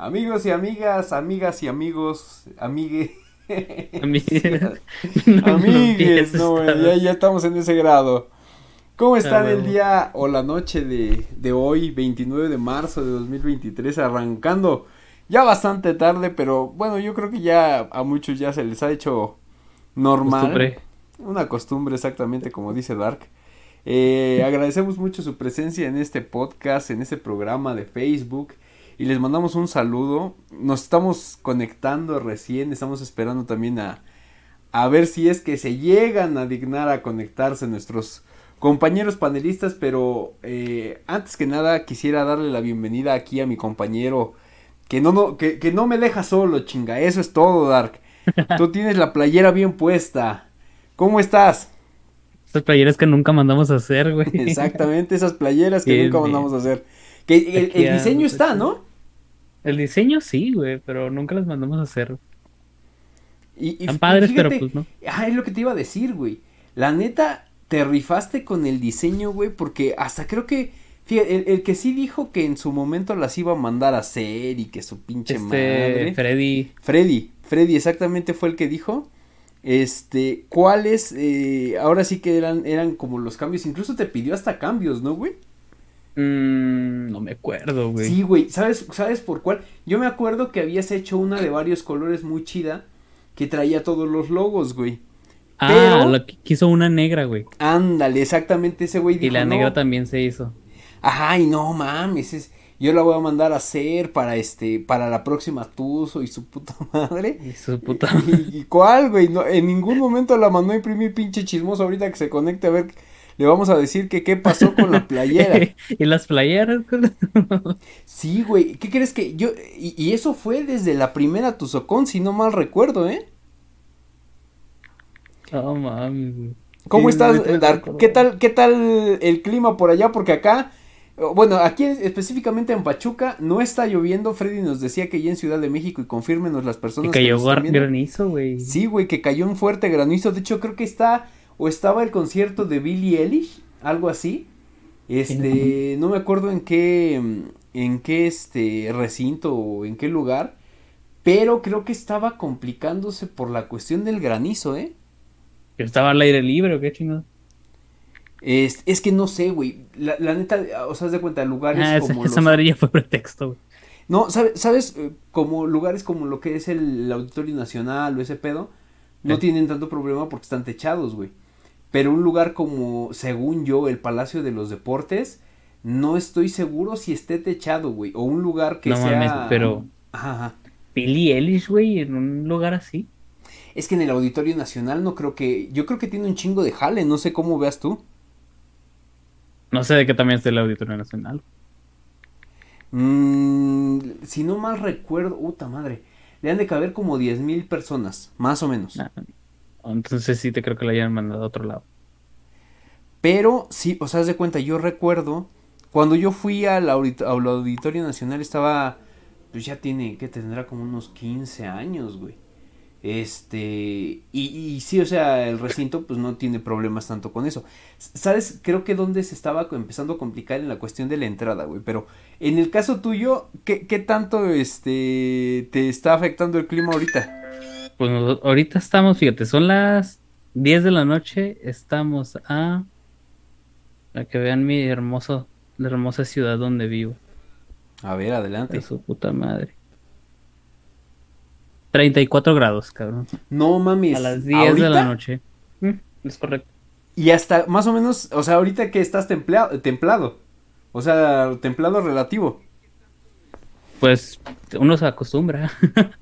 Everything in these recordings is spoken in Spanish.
Amigos y amigas, amigas y amigos, amigue. Amigues. Amigues, no, ya, ya estamos en ese grado. ¿Cómo están Ah, el huevo. día o la noche de, de hoy, 29 de marzo de 2023, arrancando ya bastante tarde, pero bueno, yo creo que ya a muchos ya se les ha hecho normal. Costumbre. Una costumbre exactamente como dice Dark. Eh, agradecemos mucho su presencia en este podcast, en este programa de Facebook y les mandamos un saludo. Nos estamos conectando recién, estamos esperando también a, a ver si es que se llegan a dignar a conectarse nuestros compañeros panelistas, pero eh, antes que nada quisiera darle la bienvenida aquí a mi compañero que no, no, que, que no me deja solo, chinga, eso es todo, Dark. Tú tienes la playera bien puesta. ¿Cómo estás? Estas playeras que nunca mandamos a hacer, güey. Exactamente, esas playeras que Bien, nunca bien. mandamos a hacer. Que el, diseño está, ¿no? El diseño sí, güey, pero nunca las mandamos a hacer. Y, y- Están y padres, fíjate, pero pues no. Ah, es lo que te iba a decir, güey. La neta, te rifaste con el diseño, güey, porque hasta creo que, fíjate, el, el que sí dijo que en su momento las iba a mandar a hacer y que su pinche Este, madre. Freddy. Freddy, Freddy exactamente fue el que dijo. Este, cuáles, eh, ahora sí que eran, eran como los cambios, incluso te pidió hasta cambios, ¿no, güey? Mm, no me acuerdo, güey. Sí, güey, ¿sabes, ¿sabes por cuál? Yo me acuerdo que habías hecho una de varios colores muy chida que traía todos los logos, güey. ah, pero- lo que quiso una negra, güey. Ándale, exactamente ese güey Y la "No". negra también se hizo. Ajá, y no mames, es- yo la voy a mandar a hacer para este, para la próxima Tuzo y su puta madre. Y su puta. ¿Y, y cuál, güey? No, en ningún momento la mandó a imprimir pinche chismoso ahorita que se conecte a ver, le vamos a decir que qué pasó con la playera. y las playeras. Sí, güey, ¿qué crees que yo, y, y eso fue desde la primera Tuzocón, si no mal recuerdo, ¿eh? No mames, güey. ¿Cómo Sí, estás, me Dark? ¿Qué tal, qué tal el clima por allá? Porque acá, eh, bueno, aquí específicamente en Pachuca no está lloviendo. Freddy nos decía que ya en Ciudad de México y confírmenos las personas que cayó viendo. granizo, güey. Sí, güey, que cayó un fuerte granizo. De hecho, creo que está o estaba el concierto de Billie Eilish, algo así. Este, no me acuerdo en qué, en qué este recinto o en qué lugar, pero creo que estaba complicándose por la cuestión del granizo, ¿eh? Que Estaba al aire libre, ¿o qué chingado? Es, es que no sé, güey. La, la neta, o sea, de cuenta, lugares Ah, esa, como esa los... madre ya fue pretexto, güey. No, ¿sabes? ¿Sabes? Eh, Como lugares como lo que es el Auditorio Nacional o ese pedo, no tienen tanto problema porque están techados, güey. Pero un lugar como, según yo, el Palacio de los Deportes, no estoy seguro si esté techado, güey. O un lugar que No sea... mames, pero- Ajá, ajá. Billie Eilish, güey, en un lugar así. Es que en el Auditorio Nacional no creo que... Yo creo que tiene un chingo de jale, no sé cómo veas tú. No sé de qué también es el Auditorio Nacional. Mm, si no mal recuerdo, puta madre, le han de caber como 10 mil personas, más o menos. Entonces sí te creo que la hayan mandado a otro lado. Pero sí, o sea, haz de cuenta, yo recuerdo, cuando yo fui al, audit- al Auditorio Nacional estaba, pues ya tiene, que tendrá como unos 15 años, güey. Este, y, y sí, o sea, el recinto pues no tiene problemas tanto con eso. ¿Sabes? Creo que donde se estaba empezando a complicar en la cuestión de la entrada, güey. Pero en el caso tuyo, ¿qué, qué tanto, este, te está afectando el clima ahorita? Pues nos- ahorita estamos, fíjate, son las 10 de la noche, estamos a... A que vean mi hermoso, la hermosa ciudad donde vivo. A ver, adelante. De su puta madre. 34 grados, cabrón. No mames. A las 10 de la noche. Mm, es correcto. Y hasta más o menos, o sea, ahorita que estás templado, templado. O sea, templado relativo. Pues uno se acostumbra.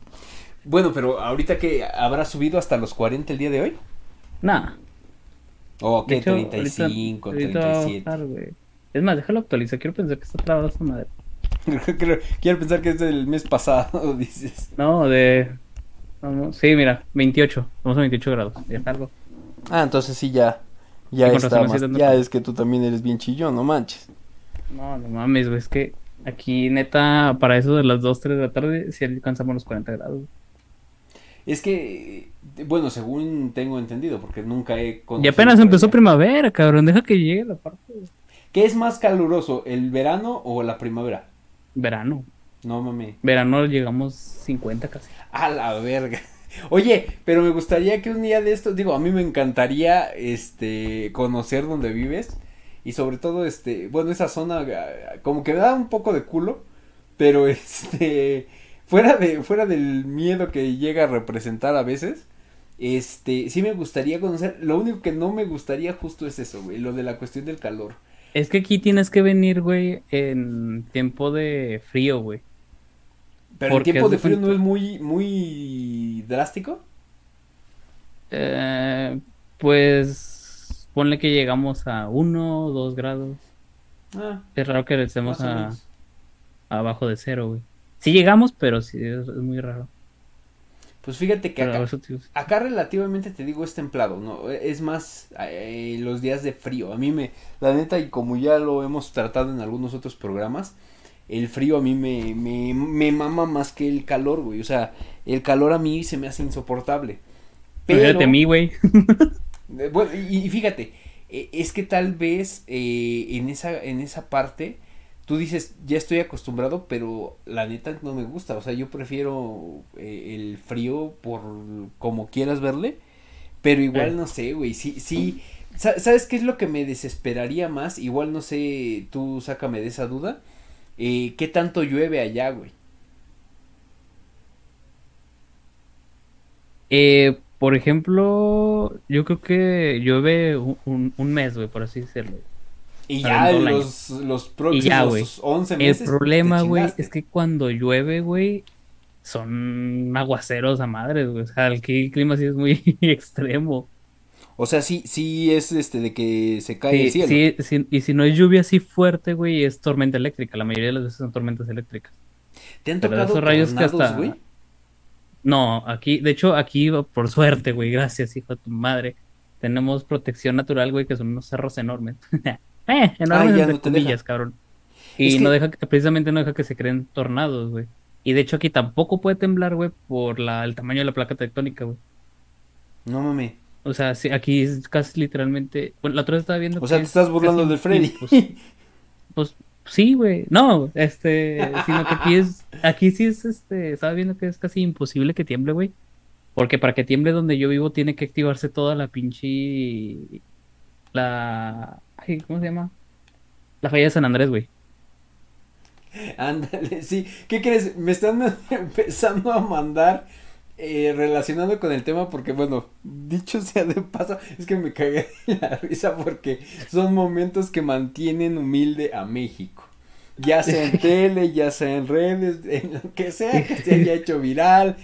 Bueno, pero ahorita que habrá subido hasta los 40 el día de hoy. Nah. O de que hecho, 35, ahorita- ahorita va a 37. bajar, güey. Es más, déjalo actualizar. Quiero pensar que está trabada esta madre. Quiero pensar que es del mes pasado, dices. No, de. vamos, sí, mira, 28. Vamos a 28 grados. Ya salgo. Ah, entonces sí ya. Ya está más. Ya es que tú también eres bien chillón, no manches. No, no mames, güey. Es que aquí, neta, para eso de las 2, 3 de la tarde, sí alcanzamos los 40 grados. Es que, eh, bueno, según tengo entendido, porque nunca he Y conocido apenas por empezó allá. primavera, cabrón. Deja que llegue la parte ¿Qué es más caluroso, el verano o la primavera? verano. No mami. Verano llegamos 50 casi. A la verga. Oye, pero me gustaría que un día de estos, digo, a mí me encantaría, este, conocer dónde vives y sobre todo, este, bueno, esa zona ah, como que me da un poco de culo, pero este, fuera de, fuera del miedo que llega a representar a veces, este, sí me gustaría conocer, lo único que no me gustaría justo es eso, güey, lo de la cuestión del calor. Es que aquí tienes que venir, güey, en tiempo de frío, güey. Pero el tiempo de frío no es muy, muy drástico. Eh, pues ponle que llegamos a 1 o 2 grados. Ah, es raro que estemos a, abajo de cero, güey. Sí llegamos, pero sí es, muy raro. Pues fíjate que acá, acá, relativamente te digo es templado, ¿no? Es más eh, los días de frío. A mí me, la neta, y como ya lo hemos tratado en algunos otros programas, el frío a mí me, me, me mama más que el calor, güey. O sea, el calor a mí se me hace insoportable. Pero... A mí, güey. Eh, bueno, y, fíjate, eh, es que tal vez eh, en, esa, en esa parte tú dices, ya estoy acostumbrado, pero la neta no me gusta. O sea, yo prefiero el frío por como quieras verle. Pero igual no sé, güey. Sí, sí. ¿Sabes qué es lo que me desesperaría más? Igual no sé, tú sácame de esa duda eh, ¿Qué tanto llueve allá, güey? Eh, por ejemplo, yo creo que llueve un, mes, güey, por así decirlo. Y ya los, los próximos 11 meses. El problema, güey, es que cuando llueve, güey, son aguaceros a madres, güey. O sea, el clima sí es muy extremo. O sea, sí, sí es este de que se cae el cielo. Sí, sí, y si no es lluvia así fuerte, güey, es tormenta eléctrica. La mayoría de las veces son tormentas eléctricas. ¿Te han tocado esos rayos que hasta... güey? No, aquí, de hecho, aquí, por suerte, güey, gracias, hijo de tu madre. Tenemos protección natural, güey, que son unos cerros enormes. eh, enormes de comillas, cabrón. Y no deja que, precisamente no deja que se creen tornados, güey. Y de hecho aquí tampoco puede temblar, güey, por la, el tamaño de la placa tectónica, güey. No mames. O sea, sí, aquí es casi literalmente. Bueno, la otra vez estaba viendo. O sea, te estás burlando del Freddy. Pues, pues, sí, güey. No, este. Sino que aquí es. Aquí sí es este. Estaba viendo que es casi imposible que tiemble, güey. Porque para que tiemble donde yo vivo tiene que activarse toda la pinche. La. ¿Cómo se llama? La falla de San Andrés, güey. Ándale, sí. ¿Qué crees? Me están empezando a mandar eh, relacionado con el tema, porque bueno, dicho sea de paso, es que me cagué de la risa porque son momentos que mantienen humilde a México. Ya sea en tele, ya sea en redes, en lo que sea que se haya hecho viral.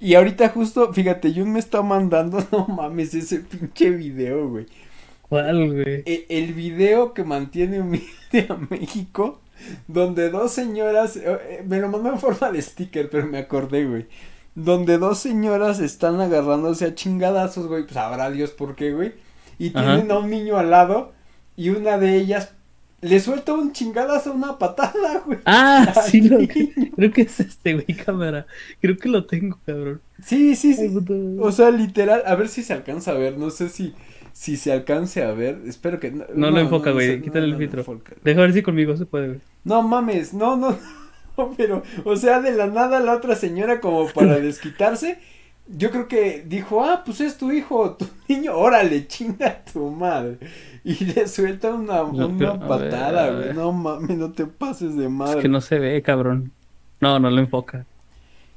Y ahorita justo, fíjate, Jun me está mandando, no mames, ese pinche video, güey. ¿Cuál, güey? E, el, video que mantiene humilde a México, donde dos señoras, eh, eh, me lo mandó en forma de sticker, pero me acordé, güey donde dos señoras están agarrándose a chingadazos, güey, pues sabrá Dios por qué, güey. Y tienen a un niño al lado y una de ellas le suelta un chingadazo, una patada, güey. Ah, sí, lo creo que es este, güey, cámara. Creo que lo tengo, cabrón. Sí, sí, sí. O sea, literal, a ver si se alcanza a ver, no sé si si se alcance a ver, espero que no. No, lo enfoca, güey, quítale el filtro. Deja ver si conmigo se puede, güey. No mames, no, no. pero, o sea, de la nada la otra señora como para desquitarse, yo creo que dijo, ah, pues es tu hijo, tu niño, órale, chinga tu madre. Y le suelta una, una patada, güey. No mames, no te pases de madre. Es que no se ve, cabrón. No, no lo enfoca.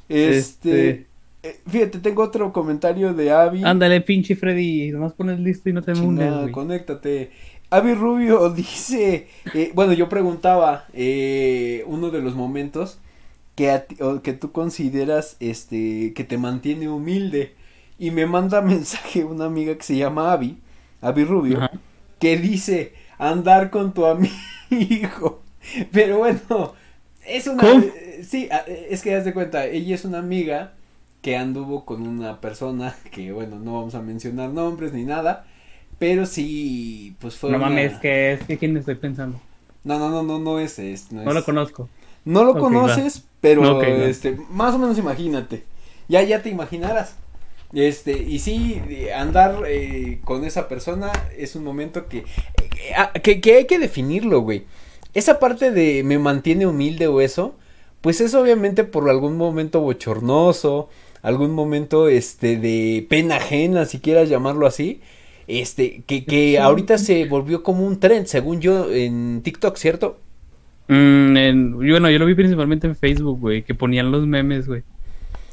Este. este... Eh, fíjate, tengo otro comentario de Abby. Ándale, pinche Freddy. Nomás pones listo y no te unes, Conéctate. Avi Rubio dice, eh, bueno, yo preguntaba eh, uno de los momentos que, que tú consideras este que te mantiene humilde y me manda mensaje una amiga que se llama Avi, Avi Rubio, que dice andar con tu amigo. Pero bueno, es una sí, es que haz de cuenta, ella es una amiga que anduvo con una persona que bueno, no vamos a mencionar nombres ni nada pero sí, pues fue. No mames, que es que quién estoy pensando. No, no, no, no, no es, es no, lo conozco. No lo conoces, pero este, más o menos imagínate. Ya, ya te imaginarás. Este, y sí, andar eh, con esa persona es un momento que, eh, ah, que, que hay que definirlo, güey. Esa parte de me mantiene humilde o eso, pues es obviamente por algún momento bochornoso, algún momento este de pena ajena, si quieras llamarlo así, este que, que ahorita se volvió como un trend, según yo en TikTok, ¿cierto? Mm, bueno, yo lo vi principalmente en Facebook, güey, que ponían los memes, güey.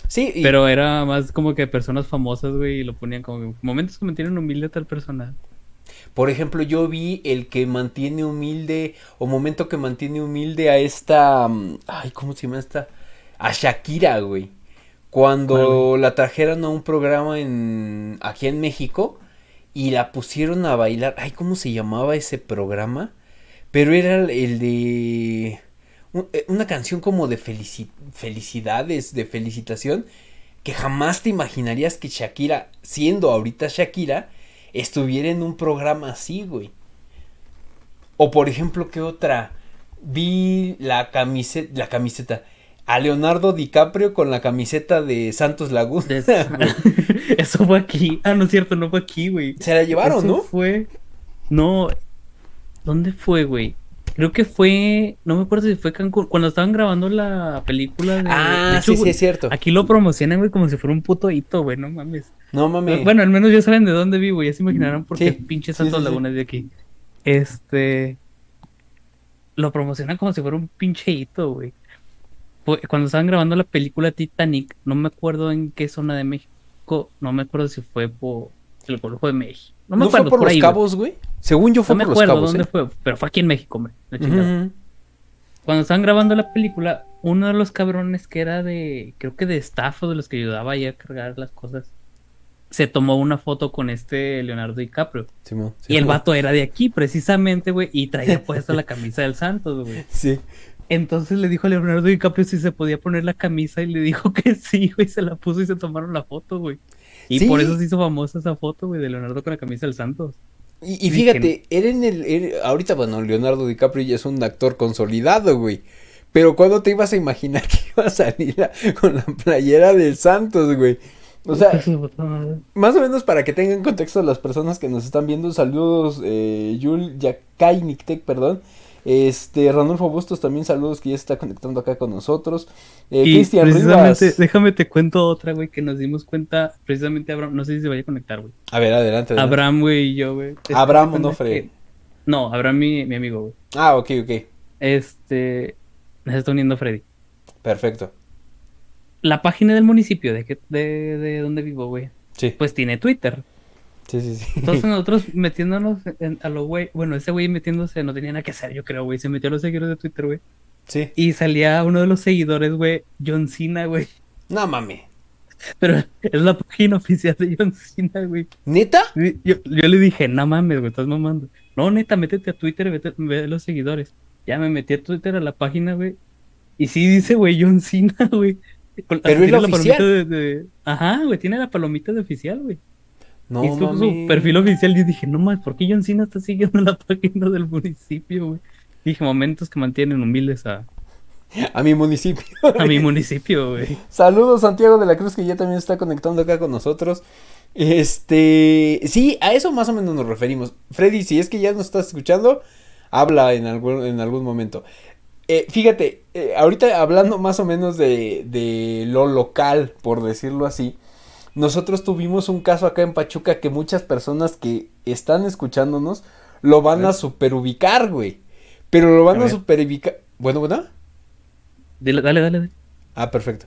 Sí. Pero era más como que personas famosas, güey, y lo ponían como momentos que mantienen humilde a tal persona. Por ejemplo, yo vi el que mantiene humilde, o momento que mantiene humilde a esta. Mm, ay, ¿cómo se llama esta? A Shakira, güey. Cuando la trajeron a un programa en aquí en México y la pusieron a bailar. Ay, ¿cómo se llamaba ese programa? Pero era el de eh, una canción como de felicidades, de felicitación, que jamás te imaginarías que Shakira, siendo ahorita Shakira, estuviera en un programa así, güey. O por ejemplo, ¿qué otra? Vi la camiseta, la camiseta, a Leonardo DiCaprio con la camiseta de Santos Laguna. Eso fue aquí. Ah, no es cierto, no fue aquí, güey. Se la llevaron, ¿no? Fue. No. ¿Dónde fue, güey? Creo que fue, no me acuerdo si fue Cancún, cuando estaban grabando la película de... Ah, sí, sí, es cierto. Aquí lo promocionan, güey, como si fuera un puto hito, güey, no mames. No mames. Bueno, al menos ya saben de dónde vivo, ya se imaginarán por qué pinches Santos Lagunas de aquí. Este... Lo promocionan como si fuera un pinche hito, güey. Cuando estaban grabando la película Titanic, no me acuerdo en qué zona de México, no me acuerdo si fue por el Golfo de México. No me acuerdo. Fue por, los cabos, güey? Según yo fue no por me acuerdo dónde ¿eh? fue, pero fue aquí en México, hombre. Cuando estaban grabando la película, uno de los cabrones que era de, creo que de staff o de los que ayudaba ahí a cargar las cosas, se tomó una foto con este Leonardo DiCaprio. y el vato era de aquí, precisamente, güey, y traía puesta la camisa del Santos, güey. Sí. Entonces le dijo a Leonardo DiCaprio si se podía poner la camisa y le dijo que sí, güey, se la puso y se tomaron la foto, güey. Y por eso se hizo famosa esa foto, güey, de Leonardo con la camisa del Santos. Y, fíjate, era en el, ahorita, bueno, Leonardo DiCaprio ya es un actor consolidado, güey. Pero ¿cuándo te ibas a imaginar que iba a salir con la playera del Santos, güey? O sea, más o menos para que tengan contexto las personas que nos están viendo, saludos, eh, Yul Yakai Nictec, perdón. Este, Ranulfo Bustos también saludos que ya se está conectando acá con nosotros. Eh, Cristian Rivas. Déjame te cuento otra, güey, que nos dimos cuenta, precisamente Abraham, no sé si se vaya a conectar, güey. A ver, adelante. Abraham, güey, y yo, güey. Abraham, no Fred. No, Abraham, mi, mi amigo, güey. Ah, ok, ok. Este, se está uniendo Freddy. Perfecto. La página del municipio de, que, de, de donde vivo, güey. Sí. Pues tiene Twitter. Sí, sí, sí. Entonces nosotros metiéndonos a lo güey, bueno, ese güey metiéndose no tenía nada que hacer, yo creo, güey, se metió a los seguidores de Twitter, güey. Sí. Y salía uno de los seguidores, güey, John Cena, güey. No mames. Pero es la página oficial de John Cena, güey. ¿Neta? Yo, yo le dije, no mames, güey, estás mamando. No, neta, métete a Twitter y vete, ve los seguidores. Ya me metí a Twitter a la página, güey. Y sí dice, güey, John Cena, güey. Pero es la, oficial. de... Ajá, güey, tiene la palomita de oficial, güey. No, y su, perfil oficial y dije, no mames, ¿por qué John Cena está siguiendo la página del municipio, güey? Dije, momentos que mantienen humildes a... A mi municipio. A mi municipio, güey. Saludos, Santiago de la Cruz, que ya también está conectando acá con nosotros. Este, sí, a eso más o menos nos referimos. Freddy, si es que ya nos estás escuchando, habla en algún, en algún momento. Eh, fíjate, eh, ahorita hablando más o menos de, de lo local, por decirlo así. Nosotros tuvimos un caso acá en Pachuca que muchas personas que están escuchándonos lo van a, superubicar, güey. Pero lo van a, superubicar. Bueno, bueno. Dale, dale, dale. Ah, perfecto.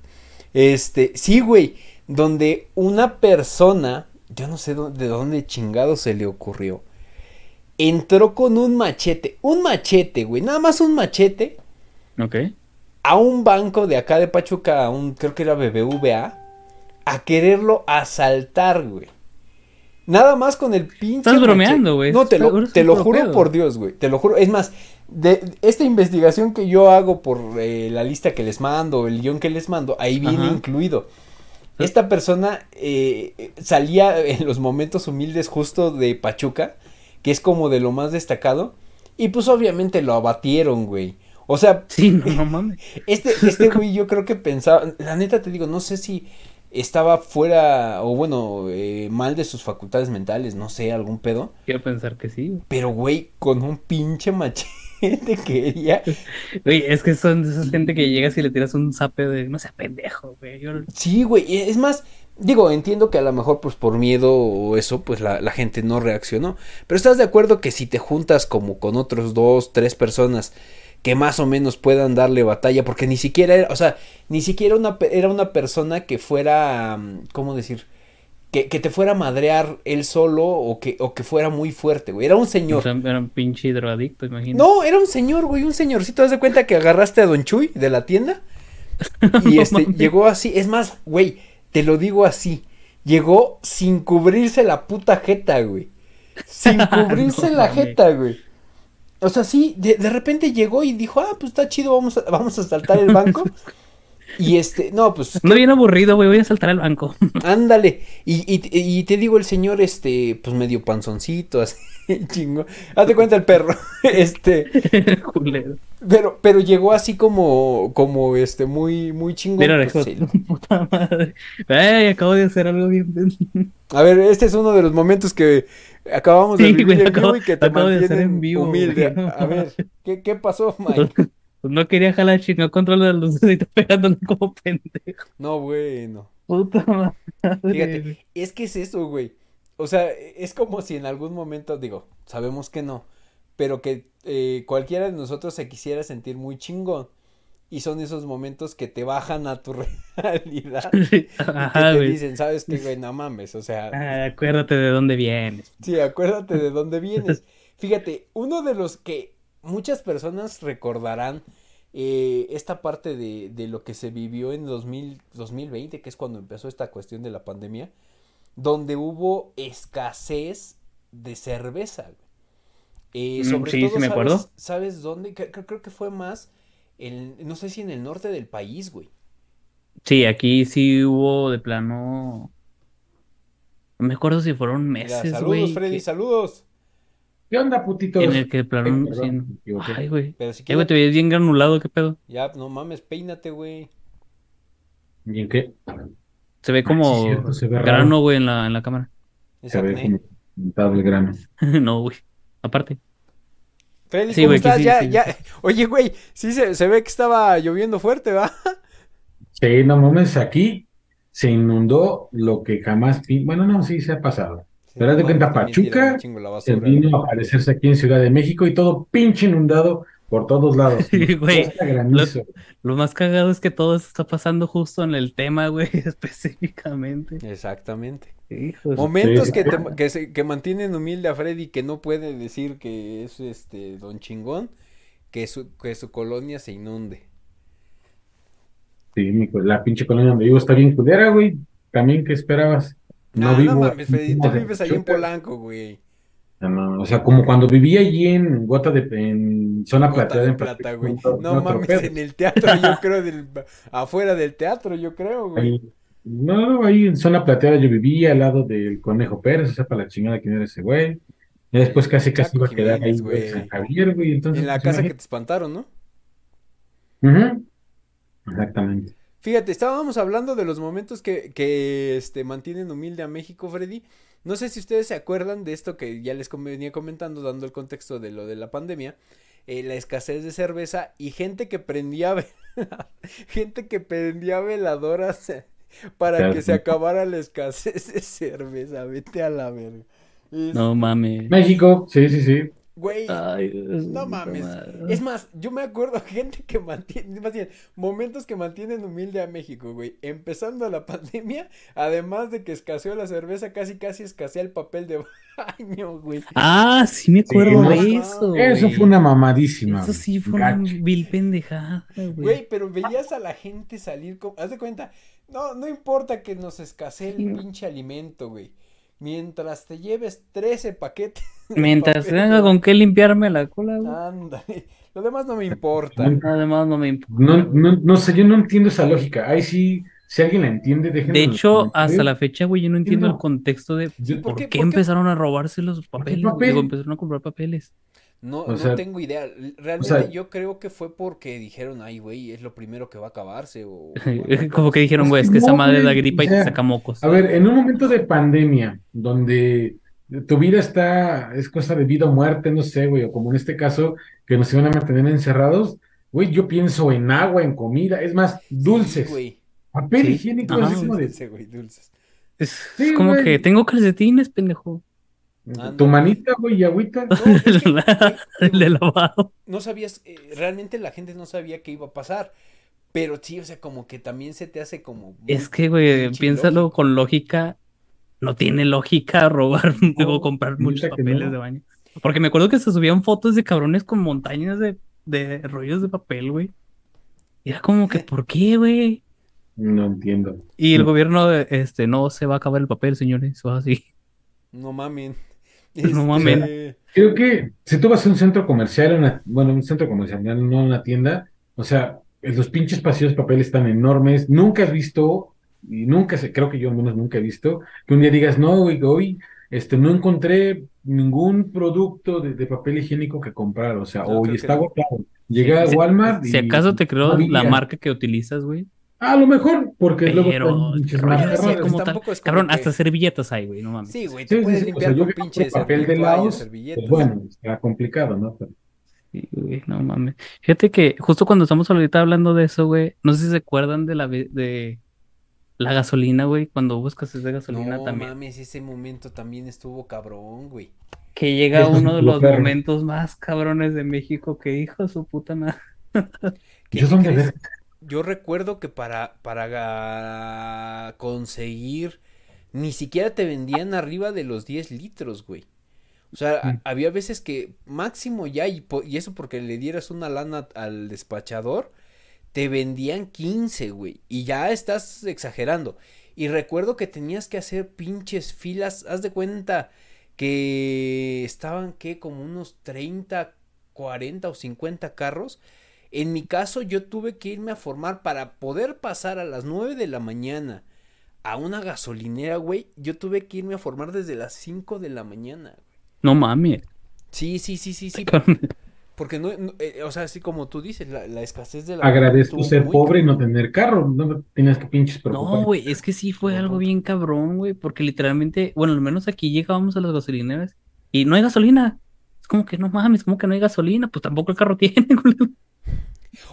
Este, sí, güey. Donde una persona, yo no sé de dónde chingado se le ocurrió. Entró con un machete. Un machete, güey. Nada más un machete. Ok. A un banco de acá de Pachuca, a un, creo que era BBVA a querererlo asaltar, güey. Nada más con el pinche. Estás bromeando, güey. No, te lo, te lo juro por Dios, güey. Te lo juro. Es más, de esta investigación que yo hago por eh, la lista que les mando, el guion que les mando, ahí viene incluido. Esta persona eh, salía en los momentos humildes justo de Pachuca, que es como de lo más destacado, y pues obviamente lo abatieron, güey. O sea, sí, no mames. Este, este güey yo creo que pensaba, la neta te digo, no sé si estaba fuera, o bueno, eh, mal de sus facultades mentales, no sé, algún pedo. Quiero pensar que sí. Pero, güey, con un pinche machete. quería. Güey, es que son de esas gente que llegas y le tiras un zape de, no sé, pendejo, güey. Sí, güey, es más, digo, entiendo que a lo mejor, pues por miedo o eso, pues la, la gente no reaccionó. Pero estás de acuerdo que si te juntas como con otros dos, tres personas que más o menos puedan darle batalla, porque ni siquiera era, o sea, ni siquiera una, era una persona que fuera, mm, ¿cómo decir? Que, que, te fuera a madrear él solo o que, o que fuera muy fuerte, güey. Era un señor. era un pinche drogadicto, imagino. No, era un señor, güey, un señorcito. ¿Te das cuenta que agarraste a Don Chuy de la tienda? Y este, llegó así. Es más, güey, te lo digo así. Llegó sin cubrirse la puta jeta, güey. Sin cubrirse la jeta, güey. O sea, sí, de, de, repente llegó y dijo, ah, pues está chido, vamos a, vamos a saltar el banco. Y este, no, pues. No bien aburrido, güey, voy a saltar el banco. Ándale. Y, y, y, te digo, el señor, este, pues medio panzoncito, así, chingo. Hazte cuenta el perro. Este. pero, pero llegó así como, como, este, muy, muy chingón. Mira, pues, puta madre. Ay, acabo de hacer algo bien. A ver, este es uno de los momentos que acabamos de vivir en vivo y que te mantienen en vivo, humilde. A ver, ¿qué, qué pasó, Mike? Pues no quería jalar chino control de las luces y te pegándole como pendejo. No, bueno. Puta madre. Fíjate, es que es eso, güey. O sea, es como si en algún momento, digo, sabemos que no, pero que eh, cualquiera de nosotros se quisiera sentir muy chingón. Y son esos momentos que te bajan a tu realidad. Ajá, y te dicen, ¿sabes qué, güey? No mames, o sea. Ah, acuérdate de dónde vienes. Sí, acuérdate de dónde vienes. Fíjate, uno de los que muchas personas recordarán eh, esta parte de, de, lo que se vivió en 2000, 2020, que es cuando empezó esta cuestión de la pandemia, donde hubo escasez de cerveza. Eh, mm, sobre todo, me sabes, ¿sabes dónde? Creo, que fue más, el, no sé si en el norte del país, güey. Sí, aquí sí hubo de plano... No me acuerdo si fueron meses, Saludos, Freddy, saludos. ¿Qué onda, putito? En el que plano. Ay, güey. Pero si güey, te ves bien granulado, ¿qué pedo? Ya, no mames, peínate, güey. ¿Y en qué? Se ve como grano, güey, en la, en la cámara. Se ve como el grano. no, güey. Aparte. Freddy, ¿cómo estás? ya, ya. Oye, güey, sí se, se ve que estaba lloviendo fuerte, ¿va? Sí, no mames, aquí se inundó lo que jamás. Bueno, no, sí se ha pasado. Pero de cuenta, Pachuca se vino a aparecerse aquí en Ciudad de México y todo pinche inundado por todos lados. Güey. Lo, más cagado es que todo está pasando justo en el tema, güey, específicamente. Exactamente. Momentos que, que, que, mantienen humilde a Freddy que no puede decir que es este don chingón, que su, que su colonia se inunde. Sí, mi, la pinche colonia donde vivo está bien culera, güey. También, ¿qué esperabas? No, vivo. No mames, Freddy, tú vives ahí en Polanco, güey. No, o sea, como cuando vivía allí en Gota de en zona plateada en plata, güey. No, mames, en el teatro, yo creo, del, afuera del teatro, yo creo, güey. no, no, ahí en zona plateada yo vivía al lado del Conejo Pérez, o sea, para la chingada quién era ese güey. Y después casi casi iba a quedar ahí güey. en Javier, güey. Entonces, en la pues, casa que te espantaron, ¿no? Uh Exactamente. Fíjate, estábamos hablando de los momentos que, que este, mantienen humilde a México, Freddy. No sé si ustedes se acuerdan de esto que ya les venía comentando, dando el contexto de lo de la pandemia. Eh, la escasez de cerveza y gente que prendía gente que prendía veladoras para que se acabara la escasez de cerveza. Vete a la verga. No mames. México, sí, sí, sí. Güey, no mames. Es más, yo me acuerdo gente que mantiene, más bien, momentos que mantienen humilde a México, güey. Empezando la pandemia, además de que escaseó la cerveza, casi casi escasea el papel de baño, güey. Ah, sí me acuerdo de eso. Eso fue una mamadísima. Eso sí fue una vil pendejada, güey. Güey, pero veías a la gente salir, como... haz de cuenta, no, no importa que nos escasee el pinche alimento, güey mientras te lleves 13 paquetes. Mientras tenga con qué limpiarme la cola. Ándale. Lo demás no me importa. Además no me importa. No, no, no sé, yo no entiendo esa lógica. Ahí sí, si alguien la entiende, déjenme. De hecho, hasta la fecha, güey, yo no entiendo el contexto de por, qué, empezaron a robarse los papeles. Digo, empezaron a comprar papeles. No, no tengo idea. Realmente yo creo que fue porque dijeron, ay, güey, es lo primero que va a acabarse. O, Como que dijeron, güey, es que esa madre da gripa y te saca mocos. A ver, en un momento de pandemia, donde tu vida está, es cosa de vida o muerte, no sé, güey, o como en este caso, que nos iban a mantener encerrados, güey, yo pienso en agua, en comida, es más, dulces. güey. Papel higiénico es como de... güey, dulces. Es, como que tengo calcetines, pendejo. Tu manita, güey, y agüita. No, el de lavado. No sabías, eh, realmente la gente no sabía qué iba a pasar. Pero sí, o sea, como que también se te hace como. Es que, güey, piénsalo con lógica. No tiene lógica robar o comprar muchos papeles de baño. Porque me acuerdo que se subían fotos de cabrones con montañas de, de rollos de papel, güey. Y era como que, ¿por qué, güey? No entiendo. Y el gobierno, este, no se va a acabar el papel, señores, o así. No mamen. No. Este, Creo que si tú vas a un centro comercial, bueno, un centro comercial, no una tienda, o sea, los pinches pasillos de papel están enormes. Nunca has visto, y nunca sé, creo que yo al menos nunca he visto, que un día digas, no, güey, hoy este, no encontré ningún producto de, papel higiénico que comprar, o sea, hoy está agotado. Llegué a Walmart y... Si acaso te creo la marca que utilizas, güey. A lo mejor, porque luego cabrón, hasta servilletas hay, güey, no mames. Sí, güey, te puedes limpiar con pinches papel de laos, pues bueno, está complicado, ¿no? Sí, güey, no mames. Fíjate que justo cuando estamos ahorita hablando de eso, güey, no sé si se acuerdan de la de la gasolina, güey, cuando buscas esa gasolina también. No mames, ese momento también estuvo cabrón, güey. Que llega uno de los momentos más cabrones de México que hijo su puta madre. Yo recuerdo que para, para conseguir ni siquiera te vendían arriba de los 10 litros, güey. O sea, había veces que máximo ya, y, y, eso porque le dieras una lana al despachador, te vendían 15, güey. Y ya estás exagerando. Y recuerdo que tenías que hacer pinches filas, haz de cuenta que estaban, que Como unos 30, 40 o 50 carros. En mi caso, yo tuve que irme a formar para poder pasar a las 9 de la mañana a una gasolinera, güey. Yo tuve que irme a formar desde las 5 de la mañana. No mames. Sí, sí, sí, sí, sí. Porque no, eh, o sea, así como tú dices, la, escasez de la. Agradezco ser pobre y no tener carro, no tienes que pinches preocupar. No, güey, es que sí fue algo bien cabrón, güey, porque literalmente, bueno, al menos aquí llegábamos a las gasolineras y no hay gasolina. Es como que no mames, como que no hay gasolina, pues tampoco el carro tiene.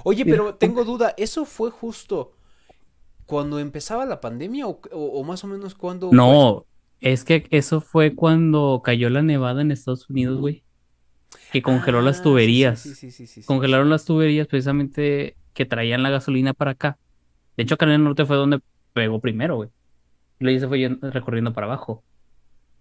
Oye, pero tengo duda, ¿eso fue justo cuando empezaba la pandemia o, más o menos cuando. No, es que eso fue cuando cayó la nevada en Estados Unidos, güey. Que congeló las ah, tuberías. Sí, sí, sí, Congelaron las tuberías precisamente que traían la gasolina para acá. De hecho, acá en el norte fue donde pegó primero, güey. Luego se fue recorriendo para abajo.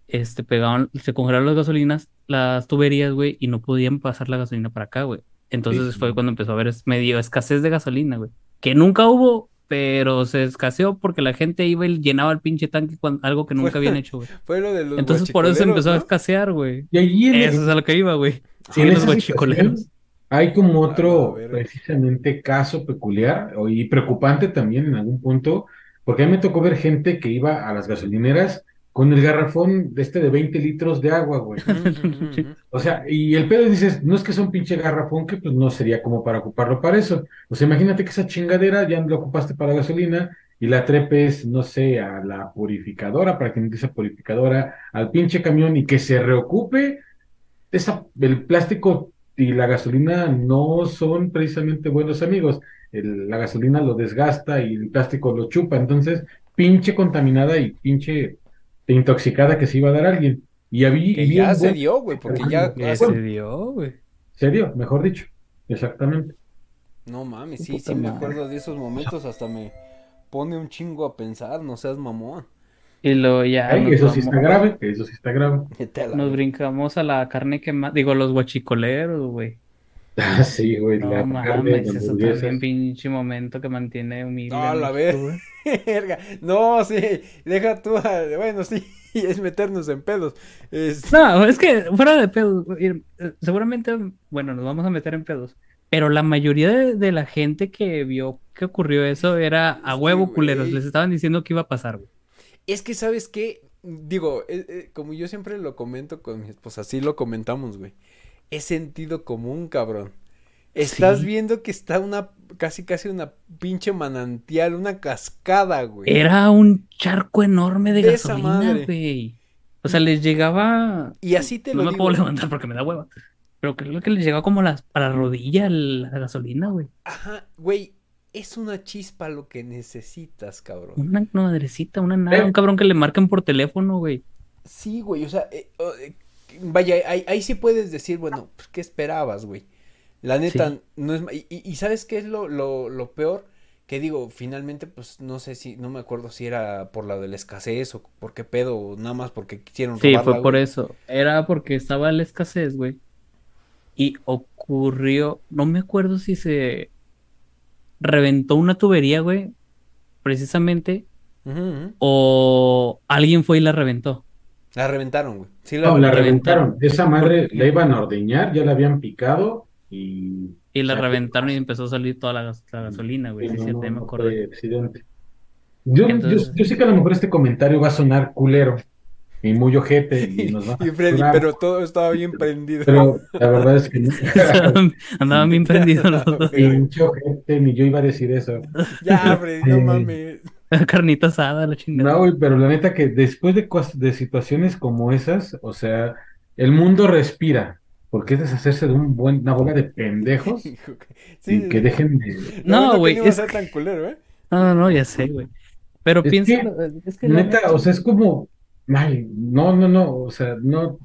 Este, pegaban, se congelaron las gasolinas, las tuberías, güey, y no podían pasar la gasolina para acá, güey. Entonces fue cuando empezó a haber medio escasez de gasolina, güey. Que nunca hubo pero se escaseó porque la gente iba y llenaba el pinche tanque con algo que nunca habían hecho, güey. Fue lo de los Entonces por eso empezó a escasear, güey. Y allí Eso es a lo que iba, güey. Sí, los guachicoleros. Hay como otro, precisamente, caso peculiar y preocupante también en algún punto, porque a mí me tocó ver gente que iba a las gasolineras con el garrafón de este de 20 litros de agua, güey. o sea, y el pedo dices, no es que sea un pinche garrafón que pues no sería como para ocuparlo para eso. O sea, imagínate que esa chingadera ya lo ocupaste para gasolina y la trepes, no sé, a la purificadora, para que no esa purificadora, al pinche camión y que se reocupe. Esa, el plástico y la gasolina no son precisamente buenos amigos. la gasolina lo desgasta y el plástico lo chupa. Entonces, pinche contaminada y pinche intoxicada que se iba a dar alguien. Y había. Que ya se dio, güey, porque ya. se dio, güey. Se dio, mejor dicho. Exactamente. No mames, sí, sí me acuerdo de esos momentos, hasta me pone un chingo a pensar, no seas mamón. Y lo ya. eso sí está grave, eso sí está grave. Nos brincamos a la carne que más. Digo, los guachicoleros, güey. Ah, sí, güey. No la mames, eso también pinche momento que mantiene humilde. No, la verga. no, sí, deja tú, bueno, sí, es meternos en pedos. No, es que fuera de pedos, seguramente, bueno, nos vamos a meter en pedos. Pero la mayoría de, la gente que vio que ocurrió eso era a huevo culeros. Les estaban diciendo que iba a pasar, güey. Es que, ¿sabes qué? Digo, eh, eh, como yo siempre lo comento con mi esposa, así lo comentamos, güey es sentido común, cabrón. Estás viendo que está una, casi casi una pinche manantial, una cascada, güey. Era un charco enorme de, gasolina, güey. O sea, les llegaba. Y así te lo No me puedo levantar porque me da hueva. Pero creo que les llegaba como las, para la rodilla la gasolina, güey. Ajá, güey. Es una chispa lo que necesitas, cabrón. Una, madrecita, una nada. Un cabrón que le marquen por teléfono, güey. Sí, güey. O sea, eh, eh, vaya, ahí, sí puedes decir, bueno, pues, ¿qué esperabas, güey? La neta, no es. Y, y, ¿sabes qué es lo, lo, lo peor? que digo, finalmente, pues no sé si, no me acuerdo si era por la de la escasez o por qué pedo, o nada más porque quisieron Sí, fue por eso. Era porque estaba la escasez, güey. Y ocurrió, no me acuerdo si se reventó una tubería, güey, precisamente, o alguien fue y la reventó. La reventaron, güey. Sí, la, no, la reventaron. Esa madre la iban a ordeñar, ya la habían picado y y la reventaron y empezó a salir toda la, gasolina, güey. Sí, cierto, me acuerdo. Yo, yo, sé que a lo mejor este comentario va a sonar culero y muy ojete y nos va y Freddy, pero todo estaba bien prendido. Pero la verdad es que no. Andaban bien prendidos los dos. Pinche ojete, ni yo iba a decir eso. Ya, Freddy, no mames. Carnita asada, la chingada. No, güey, pero la neta que después de, de situaciones como esas, o sea, el mundo respira. ¿Por qué deshacerse de un buen, una bola de pendejos? y que dejen de. No, güey. No, es tan culero, ¿eh? No, no, no, ya sé, güey. Pero piensa. es que neta, o sea, es como. Ay, no, no, no. O sea, no.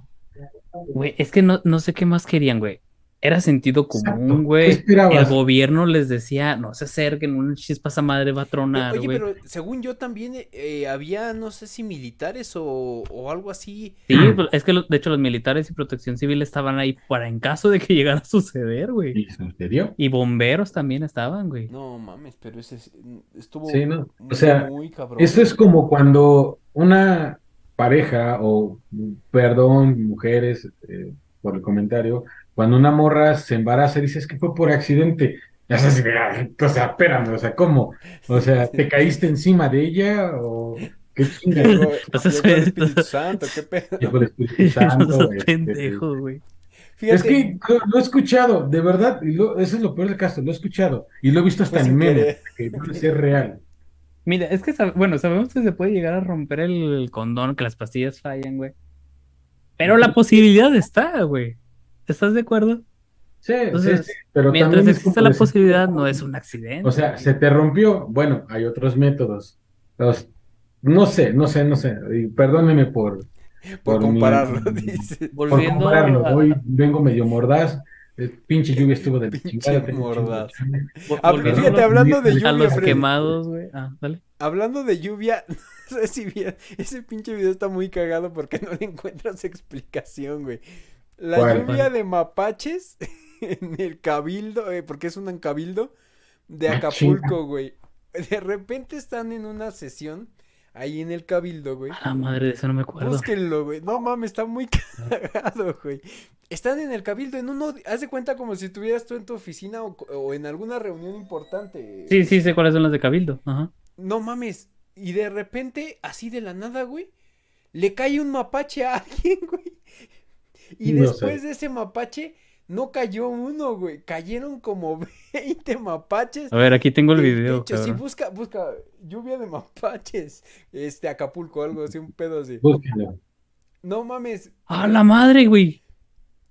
Güey, es que no, no sé qué más querían, güey era sentido común, güey. El gobierno les decía, no se acerquen, una chispa esa madre va a tronar, Oye, pero según yo también eh, había, no sé si militares o, o algo así. Sí, pues, es que de hecho los militares y protección civil estaban ahí para en caso de que llegara a suceder, güey. ¿Y sucedió? Y bomberos también estaban, güey. No mames, pero ese estuvo sí, no. o sea, muy cabrón. Eso es como cuando una pareja o, perdón, mujeres, eh, por el comentario, cuando una morra se embaraza, dices que fue por accidente. Ya sabes, o sea, espérame, o sea, ¿cómo? O sea, ¿te caíste encima de ella o qué chingada? Pues es el Espíritu Santo, qué pedo. el Espíritu Santo. Este, pendejo, güey. Es que lo, he escuchado, de verdad, y lo, eso es lo peor del caso, lo he escuchado y lo he visto hasta pues en memes, que puede ser real. Mira, es que, bueno, sabemos que se puede llegar a romper el condón, que las pastillas fallan, güey. Pero la posibilidad está, güey. ¿Estás de acuerdo? Sí, sí, pero mientras existe la posibilidad, no es un accidente. O sea, se te rompió. Bueno, hay otros métodos. no sé, no sé, no sé. perdóneme por. Por, compararlo, dice. Por compararlo. Hoy vengo medio mordaz. El pinche lluvia estuvo de chingada. mordaz. Ah, fíjate, hablando de lluvia. A los quemados, güey. Ah, dale. Hablando de lluvia, no sé si bien, ese pinche video está muy cagado porque no le encuentras explicación, güey. La lluvia de mapaches en el cabildo, eh, porque es un cabildo de ah, Acapulco, güey. De repente están en una sesión ahí en el cabildo, güey. A la madre de eso no me acuerdo. Búsquenlo, güey. No mames, está muy cagado, güey. Están en el cabildo, en uno, haz de cuenta como si estuvieras tú en tu oficina o, en alguna reunión importante. Sí, sí, sé cuáles son las de cabildo. Ajá. No mames. Y de repente, así de la nada, güey, le cae un mapache a alguien, güey. Y después de ese mapache, no cayó uno, güey. Cayeron como 20 mapaches. A ver, aquí tengo el video. Si busca, busca lluvia de mapaches. Este, Acapulco, algo así, un pedo así. No mames. ¡A la madre, güey!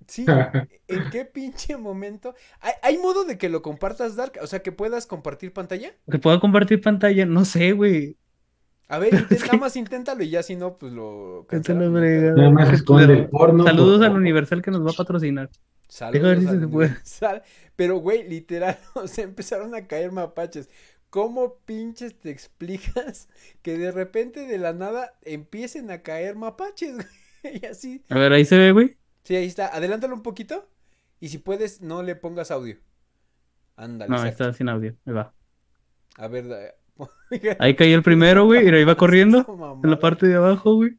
Sí, ¿en qué pinche momento? ¿Hay, ¿Hay, modo de que lo compartas, Dark? O sea, que puedas compartir pantalla. Que pueda compartir pantalla, no sé, güey. A ver, nada más inténtalo y ya si no, pues lo. Nada más esconde el porno. Saludos al Universal que nos va a patrocinar. Saludos. Al Pero, güey, literal, o sea, empezaron a caer mapaches. ¿Cómo pinches te explicas que de repente de la nada empiecen a caer mapaches, güey? Y así. A ver, ahí se ve, güey. Sí, ahí está. Adelántalo un poquito. Y si puedes, no le pongas audio. Ándale. No, está sin audio. Ahí va. A ver, Ahí caí el primero, güey, y ahí va corriendo en la parte de abajo, güey.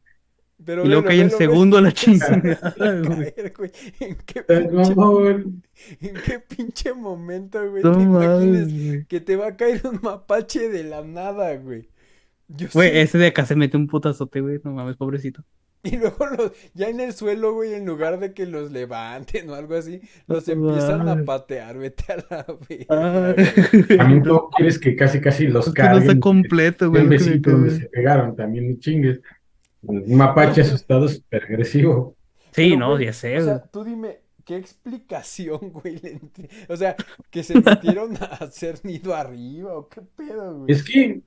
y luego caí el segundo a la chingada, ¿En qué, pinche, ¿En qué pinche momento, güey? ¿Te imaginas que te va a caer un mapache de la nada, güey? Güey, ese de acá se mete un putazote, güey. No mames, pobrecito. Y luego los, ya en el suelo, güey, en lugar de que los levanten o algo así, los empiezan a patear, vete a la vez. También tú quieres que casi casi los carguen. No está completo, güey. Un besito donde se pegaron, también chingues. Un mapache asustado súper agresivo. Sí, no, ya sé. O sea, tú dime, ¿qué explicación, güey? O sea, que se metieron a hacer nido arriba o qué pedo, güey. Es que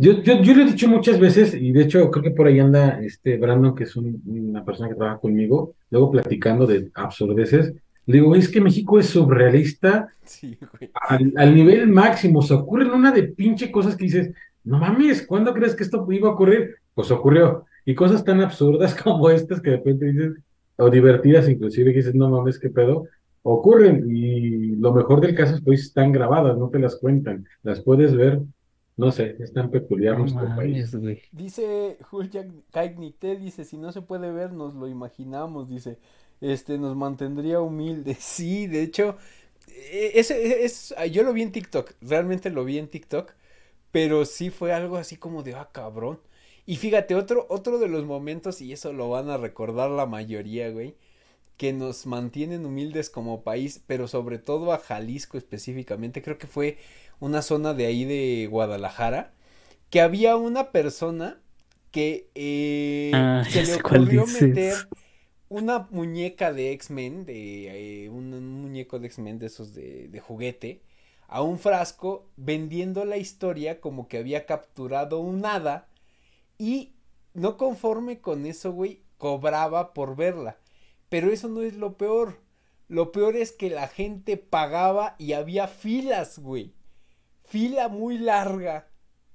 yo, yo, yo lo he dicho muchas veces, y de hecho creo que por ahí anda este Brandon, que es una persona que trabaja conmigo, luego platicando de absurdeces. Le digo, es que México es surrealista Al, nivel máximo. Se ocurren una de pinche cosas que dices, no mames, ¿cuándo crees que esto iba a ocurrir? Pues ocurrió. Y cosas tan absurdas como estas que de repente dices, o divertidas inclusive, que dices, no mames, qué pedo, ocurren. Y lo mejor del caso es que pues, están grabadas, no te las cuentan. Las puedes ver no sé, es tan peculiar nuestro país. Dice Julián Caignite, dice, si no se puede ver, nos lo imaginamos, dice, este, nos mantendría humilde. Sí, de hecho, e, ese es, yo lo vi en TikTok, realmente lo vi en TikTok, pero sí fue algo así como de, ah, cabrón. Y fíjate, otro, otro de los momentos, y eso lo van a recordar la mayoría, güey, que nos mantienen humildes como país, pero sobre todo a Jalisco específicamente, creo que fue una zona de ahí de Guadalajara, que había una persona que eh, ah, se le ocurrió meter una muñeca de X-Men, de eh, un, muñeco de X-Men de esos de, de, juguete, a un frasco vendiendo la historia como que había capturado un hada y no conforme con eso, güey, cobraba por verla. Pero eso no es lo peor. Lo peor es que la gente pagaba y había filas, güey fila muy larga.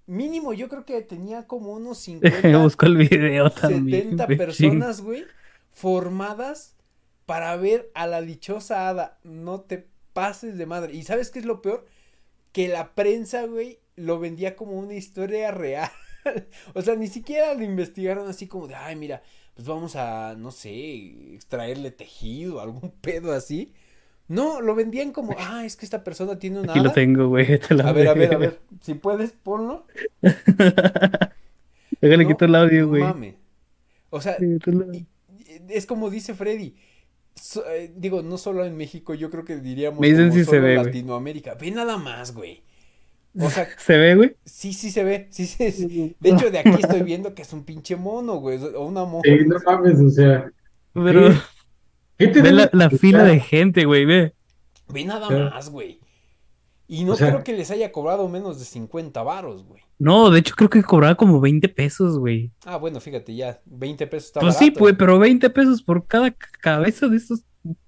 Mínimo, yo creo que tenía como unos 50. Busco el video también. 70 personas, güey, formadas para ver a la dichosa hada. No te pases de madre. ¿Y sabes qué es lo peor? Que la prensa, güey, lo vendía como una historia real. o sea, ni siquiera lo investigaron así como de, ay, mira, pues vamos a, no sé, extraerle tejido, algún pedo así. No, lo vendían como, ah, es que esta persona tiene una. Aquí lo tengo, güey. a ver, a ver, a ver. Si puedes, ponlo. Déjale quitar el audio, güey. Mame. O sea, es como dice Freddy. Eh, digo, no solo en México, yo creo que diríamos Me dicen si se ve, Latinoamérica. Ve nada más, güey. O sea, ¿se ve, güey? Sí, sí se ve. Sí, sí, De hecho, de aquí estoy viendo que es un pinche mono, güey. O una mono. Sí, no mames, o sea. Pero. Ve la, fila de gente, güey, ve. Ve nada más, güey. Y no creo que les haya cobrado menos de 50 varos, güey. No, de hecho creo que cobraba como 20 pesos, güey. Ah, bueno, fíjate, ya, 20 pesos está Pues sí, pues, pero 20 pesos por cada cabeza de estos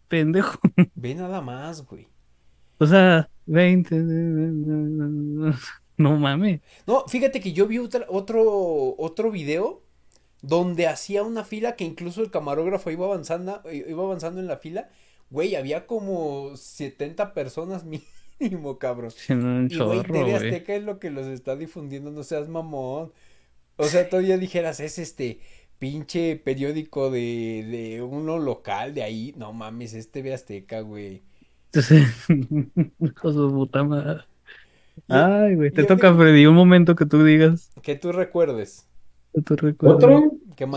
pendejos. Ve nada más, güey. O sea, 20. No mames. No, fíjate que yo vi otro, otro video donde hacía una fila que incluso el camarógrafo iba avanzando, iba avanzando en la fila. Güey, había como 70 personas mínimo, cabrón. y güey, TV Azteca es lo que los está difundiendo, no seas mamón. O sea, todavía dijeras, es este pinche periódico de, de uno local de ahí. No mames, es TV Azteca, güey. Con su puta madre. Ay, güey, te toca, Freddy, un momento que tú digas. Que tú recuerdes. ¿Otro? Que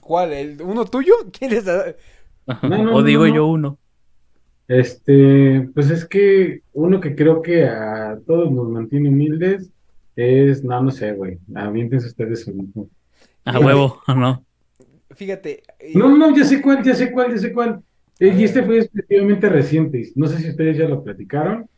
¿Cuál? ¿El, ¿Uno tuyo? ¿Quieres? o digo yo uno. Este, pues es que uno que creo que a todos nos mantiene humildes es, no, no sé, güey. Aviéntense ustedes un A huevo, no. Fíjate. No, no, ya sé cuál, ya sé cuál, ya sé cuál. Eh, y este fue efectivamente reciente. No sé si ustedes ya lo platicaron.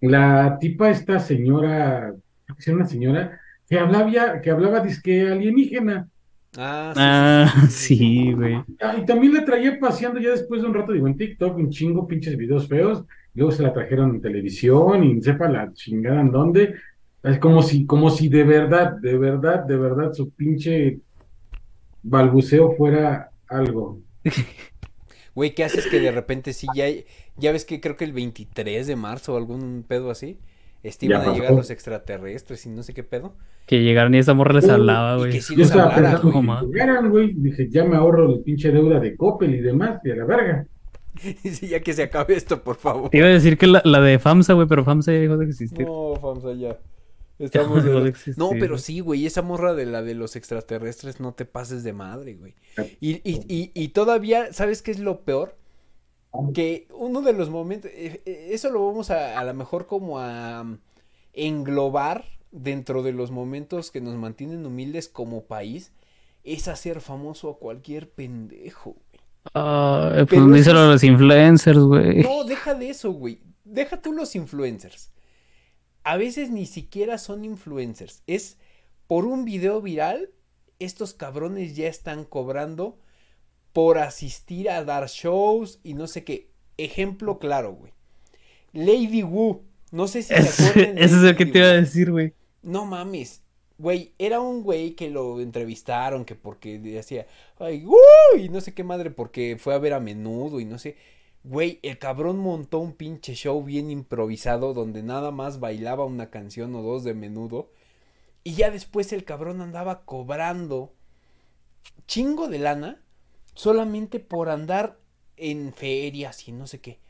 La tipa, esta señora, creo que es una señora, que hablaba, que hablaba disque alienígena. Ah, sí, ah, güey. Ah, y también la traía paseando ya después de un rato, digo, en TikTok, un chingo, pinches videos feos. Luego se la trajeron en televisión y sepa la chingada en dónde. Es como si, como si de verdad, de verdad, de verdad su pinche balbuceo fuera algo. Güey, ¿qué haces que de repente sí ya, ya ves que creo que el 23 de marzo o algún pedo así? Estiman a llegar los extraterrestres y no sé qué pedo. Que llegaron y esa morra les hablaba, güey. Que sí Yo que llegaran, güey. Dije, ya me ahorro la pinche deuda de Coppel y demás, y a la verga. sí, ya que se acabe esto, por favor. Te iba a decir que la, la de FAMSA, güey, pero FAMSA ya dejó de existir. No, FAMSA ya. Estamos de... No, pero sí, güey, esa morra de la de los extraterrestres, no te pases de madre, güey. Y, y, y, y todavía, ¿sabes qué es lo peor? Que uno de los momentos, eh, eh, eso lo vamos a a lo mejor como a mm, englobar dentro de los momentos que nos mantienen humildes como país, es hacer famoso a cualquier pendejo. Ah, pues díselo a los influencers, güey. No, deja de eso, güey. Deja tú los influencers. A veces ni siquiera son influencers. Es por un video viral, estos cabrones ya están cobrando por asistir a dar shows y no sé qué. Ejemplo claro, güey. Lady Wu. No sé si se acuerdan. Eso es lo que te iba a decir, güey. No mames. Güey, era un güey que lo entrevistaron, que porque decía, ay, y no sé qué madre, porque fue a ver a menudo y no sé. Güey, el cabrón montó un pinche show bien improvisado donde nada más bailaba una canción o dos de menudo. Y ya después el cabrón andaba cobrando chingo de lana solamente por andar en ferias y no sé qué.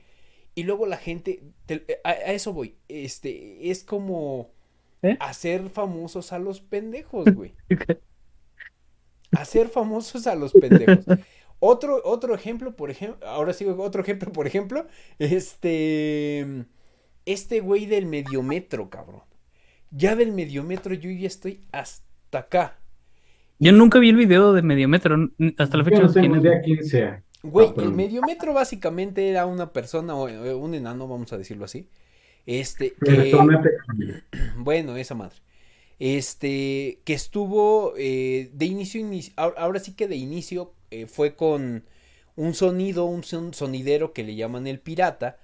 Y luego la gente, a, eso voy, este, es como ¿Eh? hacer famosos a los pendejos, güey. hacer famosos a los pendejos. Otro, otro ejemplo, por ejemplo, ahora sí, otro ejemplo, por ejemplo, este, este güey del mediometro, cabrón. Ya del mediometro yo ya estoy hasta acá. Yo nunca vi el video de mediometro, hasta la fecha. no tengo idea quién sea. Güey, el mediometro básicamente era una persona, eh, un enano, vamos a decirlo así. Este, que, bueno, esa madre. Este, que estuvo eh, de inicio, ahora sí que de inicio eh, fue con un sonido, un sonidero que le llaman el pirata.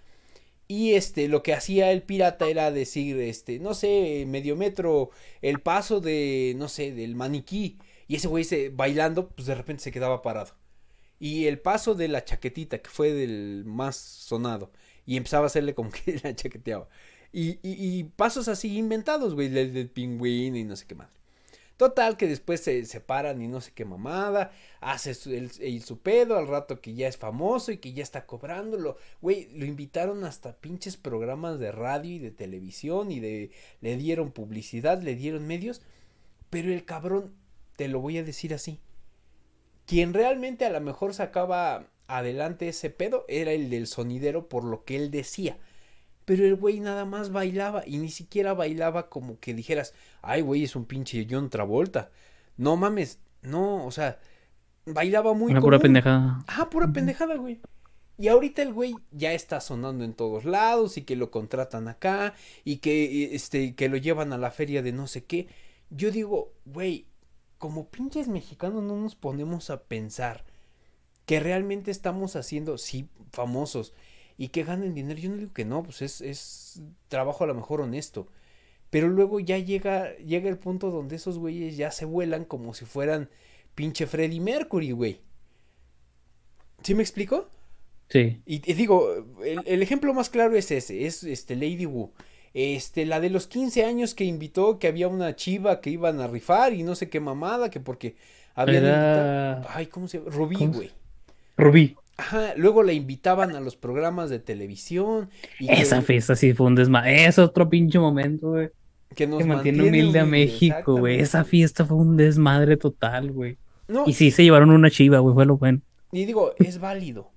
Y este, lo que hacía el pirata era decir, este, no sé, medio metro, el paso de, no sé, del maniquí. Y ese güey se, bailando, pues de repente se quedaba parado. Y el paso de la chaquetita, que fue del más sonado. Y empezaba a hacerle como que la chaqueteaba. Y, y, pasos así inventados, güey, del, pingüino y no sé qué más. Total, que después se separan y no sé qué mamada. Hace su, el, su pedo al rato que ya es famoso y que ya está cobrándolo. Güey, lo invitaron hasta pinches programas de radio y de televisión y de, le dieron publicidad, le dieron medios. Pero el cabrón, te lo voy a decir así. Quien realmente a lo mejor sacaba adelante ese pedo era el del sonidero por lo que él decía. Pero el güey nada más bailaba y ni siquiera bailaba como que dijeras, ay güey, es un pinche John Travolta. No mames, no, o sea, bailaba muy... Una pura pendejada. Ah, pura pendejada, güey. Y ahorita el güey ya está sonando en todos lados y que lo contratan acá y que, este, que lo llevan a la feria de no sé qué. Yo digo, güey, como pinches mexicanos no nos ponemos a pensar que realmente estamos haciendo, sí, famosos y que ganen dinero. Yo no digo que no, pues es, es trabajo a lo mejor honesto. Pero luego ya llega, llega el punto donde esos güeyes ya se vuelan como si fueran pinche Freddy Mercury, güey. ¿Sí me explico? Sí. Y, digo, el, el, ejemplo más claro es ese, es este Lady Wu. Este, la de los 15 años que invitó que había una chiva que iban a rifar y no sé qué mamada, que porque había Ay, ¿cómo se llama? Rubí, güey. Rubí. Ajá, luego la invitaban a los programas de televisión. Y Esa fiesta sí fue un desmadre. Es otro pinche momento, güey. Que nos mantiene, humilde a México, güey. Esa fiesta fue un desmadre total, güey. y sí, se llevaron una chiva, güey, fue lo bueno. Y digo, es válido.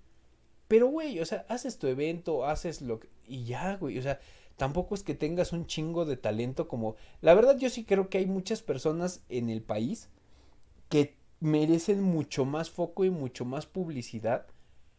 Pero, güey, o sea, haces tu evento, haces lo que... Y ya, güey, o sea, tampoco es que tengas un chingo de talento como... La verdad, yo sí creo que hay muchas personas en el país que merecen mucho más foco y mucho más publicidad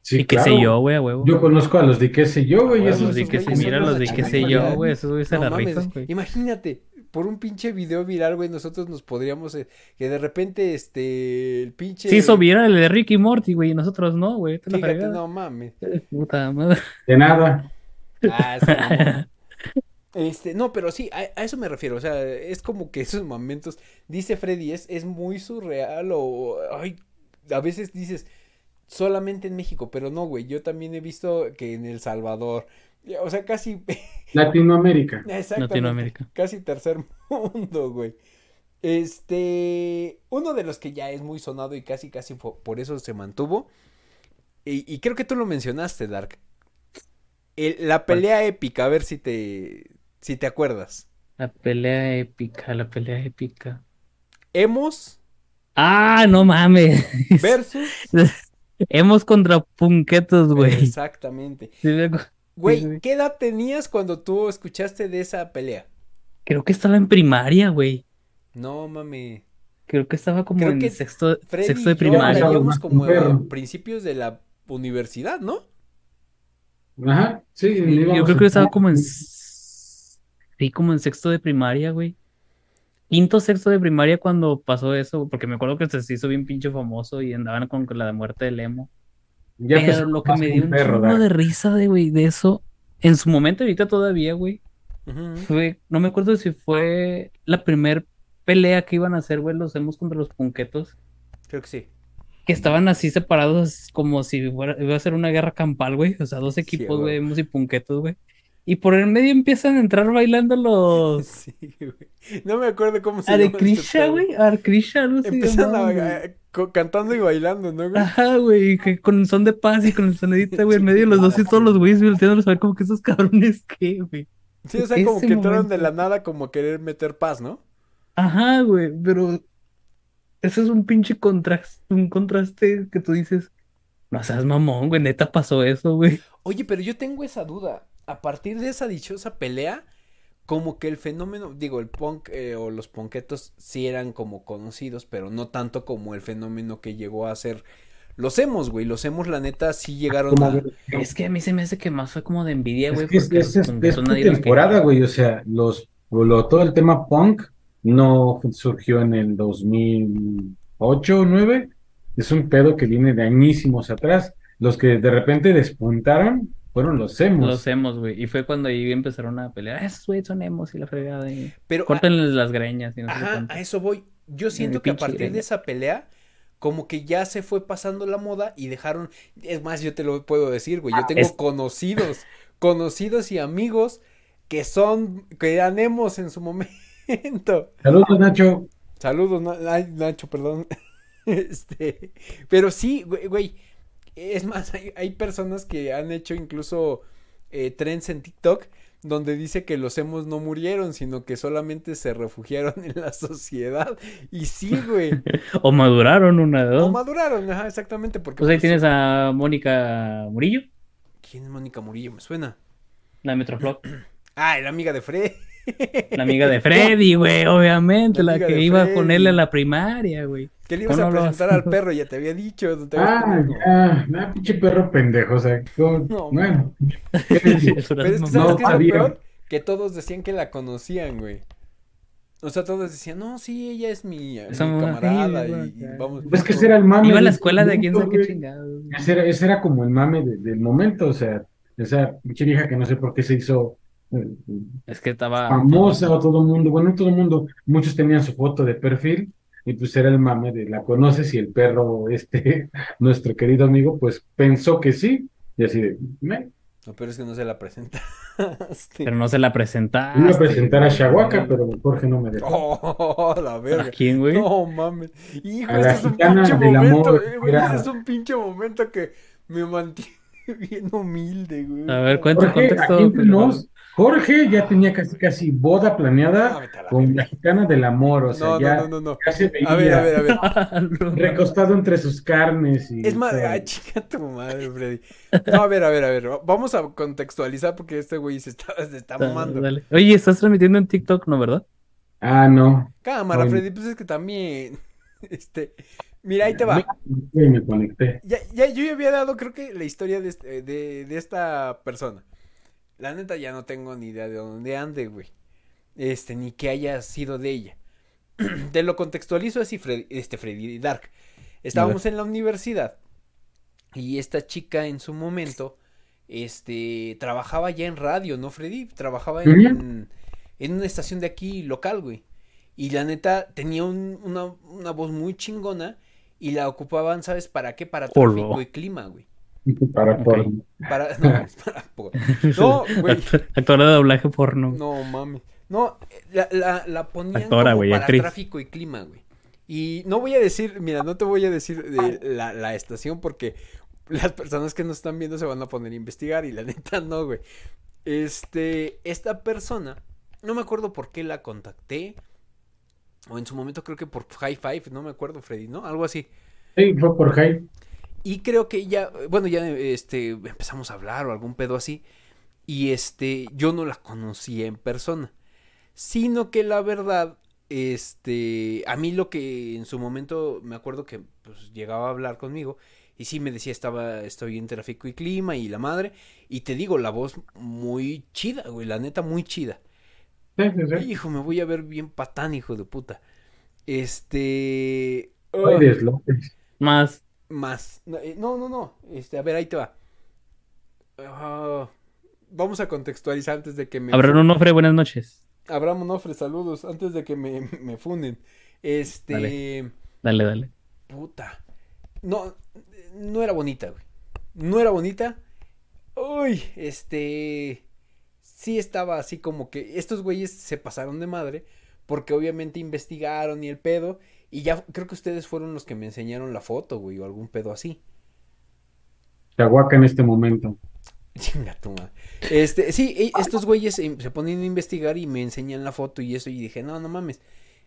Sí, y qué sé yo, güey, a huevo. Yo conozco a los de qué sé yo, güey. Los de qué sé, mira los de qué sé yo, güey. Eso es la risa, güey. Imagínate, por un pinche video viral, güey, nosotros nos podríamos, eh, que de repente, este, el pinche. Sí, hizo viral el de Ricky Morty, güey, y nosotros no, güey. Fíjate, no mames. Puta madre. De nada. Ah, Este, no, pero sí, a, a, eso me refiero, o sea, es como que esos momentos, dice Freddy, es, es muy surreal o, ay, a veces dices, solamente en México, pero no, güey, yo también he visto que en El Salvador, o sea, casi... Latinoamérica. Latinoamérica. Casi tercer mundo, güey. Este, uno de los que ya es muy sonado y casi, casi por eso se mantuvo, y, creo que tú lo mencionaste, Dark. la pelea épica, a ver si te, si te acuerdas. La pelea épica, la pelea épica. Hemos. Ah, no mames. Versus. Hemos contra punquetos, güey. Exactamente. Güey, ¿qué edad tenías cuando tú escuchaste de esa pelea? Creo que estaba en primaria, güey. No, mami. Creo que estaba como en sexto, sexto de primaria. como a principios de la universidad, ¿no? Ajá, sí. Yo creo que estaba como en... Sí, como en sexto de primaria, güey. Quinto, sexto de primaria cuando pasó eso, porque me acuerdo que se hizo bien pinche famoso y andaban con la muerte de Lemo. Ya Pero lo que me dio un perro, de risa de, güey, de eso, en su momento, ahorita todavía, güey, fue, no me acuerdo si fue la primer pelea que iban a hacer, güey, los hemos contra los punquetos. Creo que sí. Que estaban así separados como si iba a ser una guerra campal, güey. O sea, dos equipos, güey, hemos y punquetos, güey. Y por el medio empiezan a entrar bailando los. Sí, güey. No me acuerdo cómo se llama. Arecrisha, güey. Arecrisha, no sé. Empiezan cantando y bailando, ¿no, güey? Ajá, güey. Que con el son de paz y con el sonidita, güey. En medio de los dos y todos los güeyes volteándolos a ver como que esos cabrones, ¿qué, güey? Sí, o sea, como que entraron de la nada como a querer meter paz, ¿no? Ajá, güey, pero eso es un pinche contraste, un contraste que tú dices, no seas mamón, güey, neta pasó eso, güey. Oye, pero yo tengo esa duda. A partir de esa dichosa pelea, como que el fenómeno, digo, el punk eh, o los ponquetos sí eran como conocidos, pero no tanto como el fenómeno que llegó a ser los hemos, güey, los hemos, la neta, sí llegaron a... Es que a mí se me hace que más fue como de envidia, güey. Es que es, es, temporada, güey, o sea, los, todo el tema punk no surgió en el 2008 o 9, es un pedo que viene de añísimos atrás. Los que de repente despuntaron fueron los emos. Los emos, güey. Y fue cuando ahí empezaron a pelear. Esos güey son emos y la fregada. Y... Pero, Córtenles las greñas. Y no ajá, a eso voy. Yo siento que a partir de esa pelea, como que ya se fue pasando la moda y dejaron. Es más, yo te lo puedo decir, güey. Yo ah, tengo conocidos, conocidos y amigos que son, que eran emos en su momento. Saludos, Nacho. Saludos, Nacho, perdón. Este, pero sí, güey, Es más, hay, personas que han hecho incluso eh, trends en TikTok donde dice que los hemos no murieron, sino que solamente se refugiaron en la sociedad. Y sí, güey. o maduraron una de dos. O maduraron, ajá, exactamente. Porque, pues ahí tienes a Mónica Murillo. ¿Quién es Mónica Murillo? Me suena. La de Metroflop. ah, la amiga de Fred. La amiga de Freddy, güey, obviamente, la, que iba a ponerle a la primaria, güey. Que le ibas a presentar al perro, ya te había dicho. ah, ya, ah, pinche perro pendejo, o sea, no, bueno. Pero es que, ¿sabes no, qué es lo peor? Que todos decían que la conocían, güey. O sea, todos decían, no, sí, ella es mi, mi camarada y, vamos. Es que ese era el mame. Iba a la escuela de quién sabe qué chingado. Ese era, ese era como el mame del momento, o sea, esa pinche vieja que no sé por qué se hizo es que estaba famosa todo el mundo, bueno, todo el mundo, muchos tenían su foto de perfil y pues era el mame de la conoces y el perro, este, nuestro querido amigo, pues pensó que sí y así de, ¿me? No, pero es que no se la presenta. Pero no se la presenta. Iba a presentar a Shahuaca, pero Jorge no me dejó. Oh, la verga. ¿A quién, güey? No mames. Hijo, este es un pinche momento, eh, es un pinche momento que me mantiene bien humilde, güey. A ver, cuenta contexto. Jorge ya tenía casi casi boda planeada con la gitana del amor, o sea, ya, no, no, a ver, a ver, a ver. recostado entre sus carnes. Y, es más, ay, chica tu madre, Freddy. No, a ver, a ver, a ver, vamos a contextualizar porque este güey se está, se está mamando. Oye, estás transmitiendo en TikTok, ¿no, verdad? Ah, no. Cámara, Freddy, pues es que también, este, mira, ahí te va. Me, conecté. Ya, ya, yo ya había dado, creo que, la historia de, este, de, de esta persona. La neta ya no tengo ni idea de dónde ande, güey. Este, ni que haya sido de ella. Te lo contextualizo así, este Freddy Dark. Estábamos en la universidad y esta chica en su momento, este, trabajaba ya en radio, ¿no, Freddy? Trabajaba en, en, una estación de aquí local, güey. Y la neta tenía una, una, voz muy chingona y la ocupaban, ¿sabes para qué? Para tráfico y clima, güey. Para porno. Para, no, para porno. No, güey. Actora de doblaje porno. No, mami. No, la, la, la ponían para tráfico y clima, güey. Y no voy a decir, mira, no te voy a decir de la, la estación porque las personas que nos están viendo se van a poner a investigar y la neta no, güey. Este, esta persona, no me acuerdo por qué la contacté. O en su momento creo que por High Five, no me acuerdo, Freddy, ¿no? Algo así. Sí, fue por High. Y creo que ya, bueno, ya este, empezamos a hablar o algún pedo así. Y este, yo no la conocía en persona. sino que la verdad, este, a mí lo que en su momento me acuerdo que pues, llegaba a hablar conmigo y sí me decía estaba estoy en tráfico y clima y la madre y te digo la voz muy chida, güey, la neta muy chida. Hijo, me voy a ver bien patán, hijo de puta. Este. Más. Más. Eh, no, no, no. Este, a ver, ahí te va. Ah, vamos a contextualizar antes de que me. Abraham Onofre, buenas noches. Abraham Onofre, saludos. Antes de que me, me funden. Este. Dale. dale, dale. Puta. No, no era bonita, güey. No era bonita. Uy, este. Sí estaba así como que. Estos güeyes se pasaron de madre porque obviamente investigaron y el pedo, y ya creo que ustedes fueron los que me enseñaron la foto, güey, o algún pedo así. Chahuaca en este momento. Chinga tu madre. Este, sí, e, estos güeyes se ponen a investigar y me enseñan la foto y eso, y dije, no, no mames.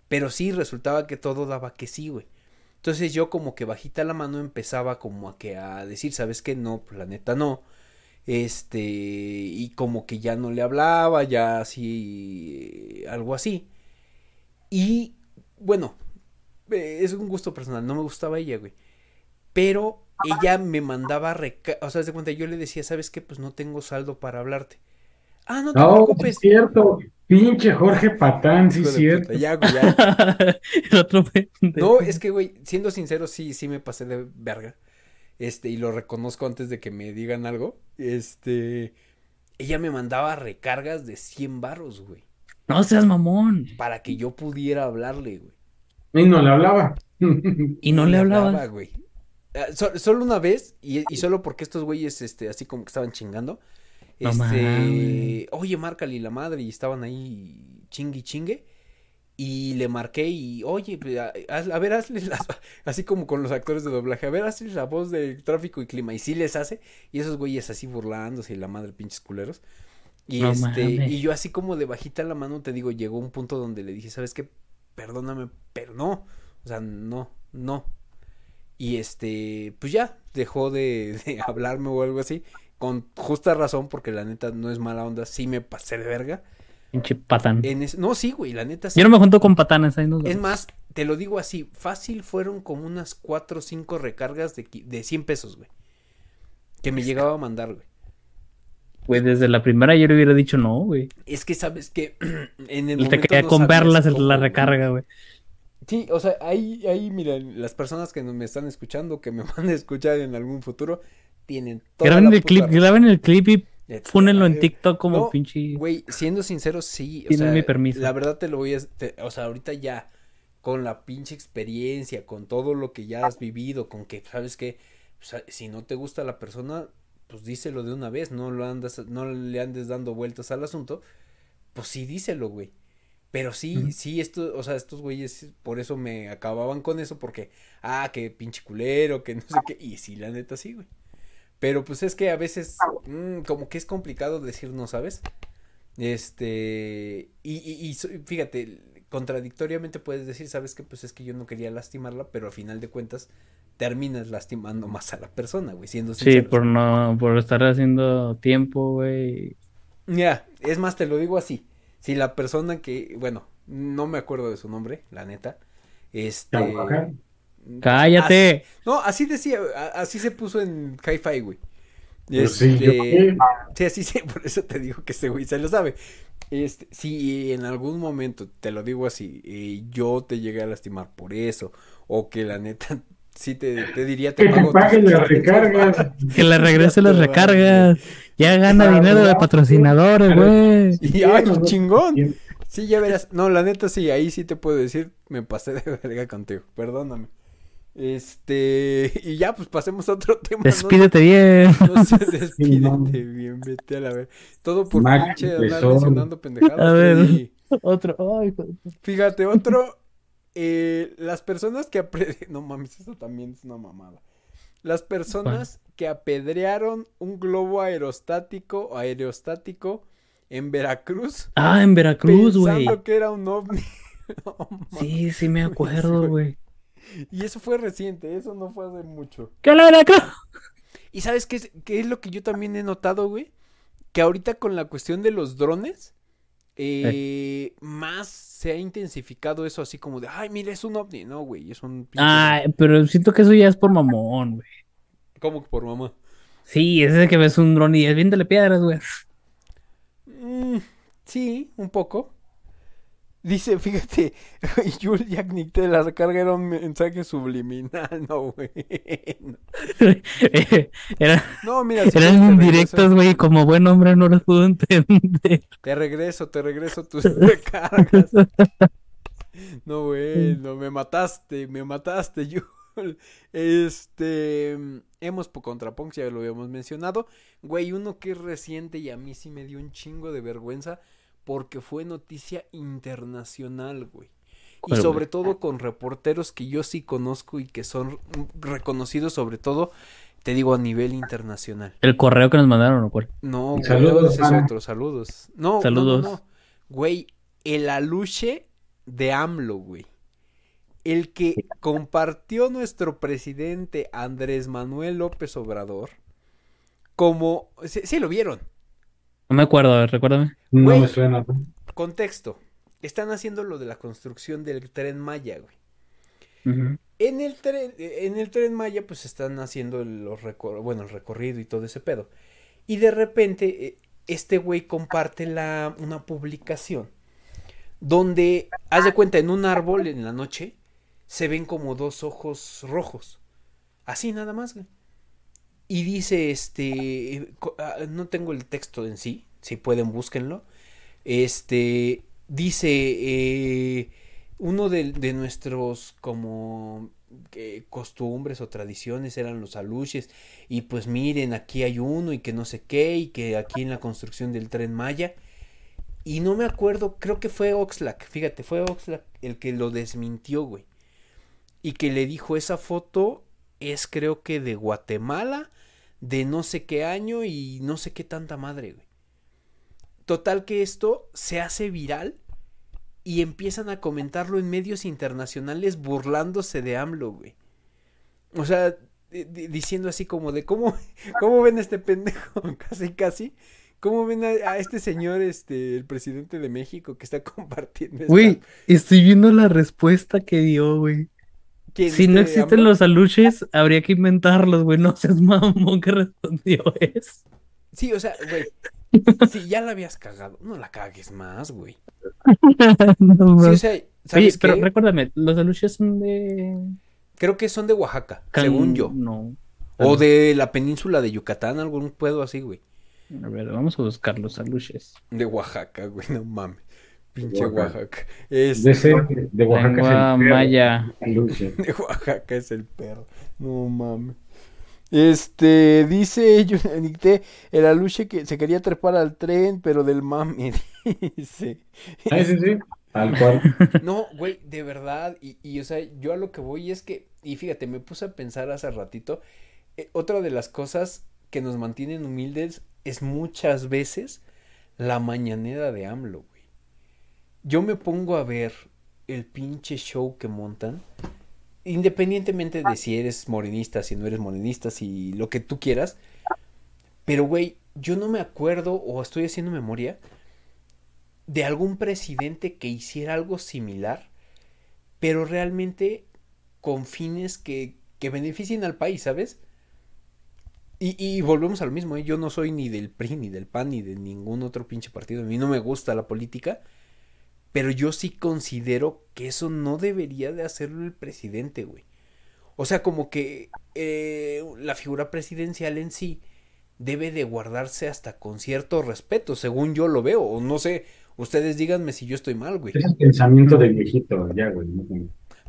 Pero sí, resultaba que todo daba que sí, güey. Entonces yo como que bajita la mano empezaba como a que a decir, ¿sabes qué? No, pues la neta no. Este, y como que ya no le hablaba, ya así, algo así. Y bueno, eh, es un gusto personal, no me gustaba ella, güey. Pero ella me mandaba reca o sea, de cuenta, yo le decía, ¿sabes qué? Pues no tengo saldo para hablarte. Ah, no te no, preocupes. Es cierto, pinche Jorge Patán, sí, es cierto. Ya, güey, ya. no, es que, güey, siendo sincero, sí, sí me pasé de verga. Este, y lo reconozco antes de que me digan algo. Este, ella me mandaba recargas de 100 barros, güey. No seas mamón. Para que yo pudiera hablarle, güey. Y no le hablaba. y no le hablaba. güey. Ah, solo una vez, y, solo porque estos güeyes, este, así como que estaban chingando. este, oye, márcale la madre, y estaban ahí chingui chingue. Y le marqué y, oye, pues, a, ver, hazle las, así como con los actores de doblaje, a ver, hazle la voz de tráfico y clima. Y sí les hace, y esos güeyes así burlándose y la madre pinches culeros. Y este, y yo así como de bajita la mano te digo, llegó un punto donde le dije, ¿sabes qué? Perdóname, pero no. O sea, no, no. Y este, pues ya, dejó de, de hablarme o algo así. Con justa razón, porque la neta no es mala onda, sí me pasé de verga. Pinche patán. no, sí, güey, la neta sí. Yo no me junto con patanes ahí Es más, te lo digo así, fácil fueron como unas cuatro o cinco recargas de, de 100 pesos, güey. Que me llegaba a mandar, güey. Güey, desde la primera yo le hubiera dicho no, güey. Es que sabes que en el Te quería comprarlas la recarga, güey. Sí, o sea, ahí, ahí, miren, las personas que me están escuchando, que me van a escuchar en algún futuro, tienen toda graben el clip, graben el clip y Pónenlo en TikTok como pinche. Güey, siendo sincero, sí. O sea, mi permiso. La verdad te lo voy a. o sea, ahorita ya, con la pinche experiencia, con todo lo que ya has vivido, con que, ¿sabes qué? O sea, si no te gusta la persona, pues díselo de una vez, no lo andas, no le andes dando vueltas al asunto, pues sí díselo, güey. Pero sí, sí, esto, o sea, estos güeyes por eso me acababan con eso, porque, ah, que pinche culero, que no sé qué, y sí, la neta sí, güey. Pero pues es que a veces, mmm, como que es complicado decir no, ¿sabes? Este, y, y, y fíjate, contradictoriamente puedes decir, ¿sabes qué? Pues es que yo no quería lastimarla, pero a final de cuentas, terminas lastimando más a la persona, güey, siendo Sí, por no, por estar haciendo tiempo, güey. Ya, es más, te lo digo así. Si la persona que, bueno, no me acuerdo de su nombre, la neta, este... Cállate. no, así decía, así se puso en Hi-Fi, güey. Pues sí, este, sí, así sí, por eso te digo que ese güey se lo sabe. Este, si en algún momento, te lo digo así, eh, yo te llegué a lastimar por eso, o que la neta sí te, te diría te que pago te las recargas. Que le regrese las recargas. Ya gana dinero de patrocinadores, güey. Y ay, chingón. Sí, ya verás. No, la neta sí, ahí sí te puedo decir, me pasé de verga contigo. Perdóname. Este, y ya, pues pasemos a otro tema. Despídete bien. No sé, despídete bien, vete a la ver. Todo por pinche andar mencionando pendejadas. A ver, otro. Ay, Fíjate, otro eh, las personas que no mames, eso también es una mamada. Las personas que apedrearon un globo aerostático aerostático en Veracruz. Ah, en Veracruz, güey. Pensando que era un ovni. sí, sí me acuerdo, güey. Y eso fue reciente, eso no fue hace mucho. ¿Qué la Veracruz? ¿Y sabes qué es, qué es lo que yo también he notado, güey? Que ahorita con la cuestión de los drones, eh, más se ha intensificado eso así como de, ay, mira, es un ovni. No, güey, es un... Ah, pero siento que eso ya es por mamón, güey. ¿Cómo que por mamá? Sí, es de que ves un dron y es viéndole piedras, güey. Mm, sí, un poco. Dice, fíjate, Jules Jack te la carga era un mensaje subliminal, no, güey. no, mira, eran indirectos, güey, como buen hombre no los pudo entender. Te regreso, te regreso tus recargas. No, güey, no, me mataste, me mataste, Jules. Este, hemos por Contrapunks, ya lo habíamos mencionado. Güey, uno que es reciente y a mí sí me dio un chingo de vergüenza porque fue noticia internacional, güey. Y sobre todo con reporteros que yo sí conozco y que son reconocidos sobre todo, te digo, a nivel internacional. ¿El correo que nos mandaron o cuál? No, saludos, es otro, saludos. No, saludos. No, no, Güey, el aluche de AMLO, güey. El que compartió nuestro presidente Andrés Manuel López Obrador como... sí lo vieron. No me acuerdo, recuérdame. No me suena. Contexto. Están haciendo lo de la construcción del tren Maya, güey. En el tren, en el tren Maya, pues están haciendo los bueno, el recorrido y todo ese pedo. Y de repente, eh, este güey comparte la, una publicación donde, haz de cuenta, en un árbol en la noche, se ven como dos ojos rojos. Así nada más, güey. Y dice, este, ah, no tengo el texto en sí, si pueden búsquenlo. Este, dice, eh, uno de, nuestros como costumbres o tradiciones eran los aluches y pues miren aquí hay uno y que no sé qué y que aquí en la construcción del tren Maya y no me acuerdo creo que fue Oxlack fíjate fue Oxlack el que lo desmintió güey y que le dijo esa foto es creo que de Guatemala de no sé qué año y no sé qué tanta madre, güey. Total que esto se hace viral y empiezan a comentarlo en medios internacionales burlándose de AMLO, güey. O sea, diciendo así como de cómo, cómo ven a este pendejo, casi casi. ¿Cómo ven a, este señor, este, el presidente de México que está compartiendo? Güey, estoy viendo la respuesta que dio, güey. Si no existen los aluches, habría que inventarlos, güey. No seas mamón que respondió eso. Sí, o sea, güey. si ya la habías cagado, no la cagues más, güey. no, sí, o sea, ¿sabes Oye, pero recuérdame, los aluches son de. Creo que son de Oaxaca, según yo. No. O de la península de Yucatán, algún puedo así, güey. A ver, vamos a buscar los aluches. De Oaxaca, güey, no mames. Pinche Oaxaca. Es... De, de, Oaxaca es el Maya. De Oaxaca es el perro. No mames. Este, dice el aluche que se quería trepar al tren, pero del mami, dice. Ah, sí, sí, tal cual. No, güey, de verdad, y, y, o sea, yo a lo que voy es que, y fíjate, me puse a pensar hace ratito, eh, otra de las cosas que nos mantienen humildes es muchas veces la mañanera de AMLO, yo me pongo a ver el pinche show que montan, independientemente de si eres morenista, si no eres morenista, si lo que tú quieras, pero güey, yo no me acuerdo o estoy haciendo memoria de algún presidente que hiciera algo similar, pero realmente con fines que, que beneficien al país, ¿sabes? Y, y, volvemos a lo mismo, ¿eh? yo no soy ni del PRI, ni del PAN, ni de ningún otro pinche partido. A mí no me gusta la política. Pero yo sí considero que eso no debería de hacerlo el presidente, güey. O sea, como que eh, la figura presidencial en sí debe de guardarse hasta con cierto respeto, según yo lo veo. O no sé, ustedes díganme si yo estoy mal, güey. Es el pensamiento del viejito, ya, güey.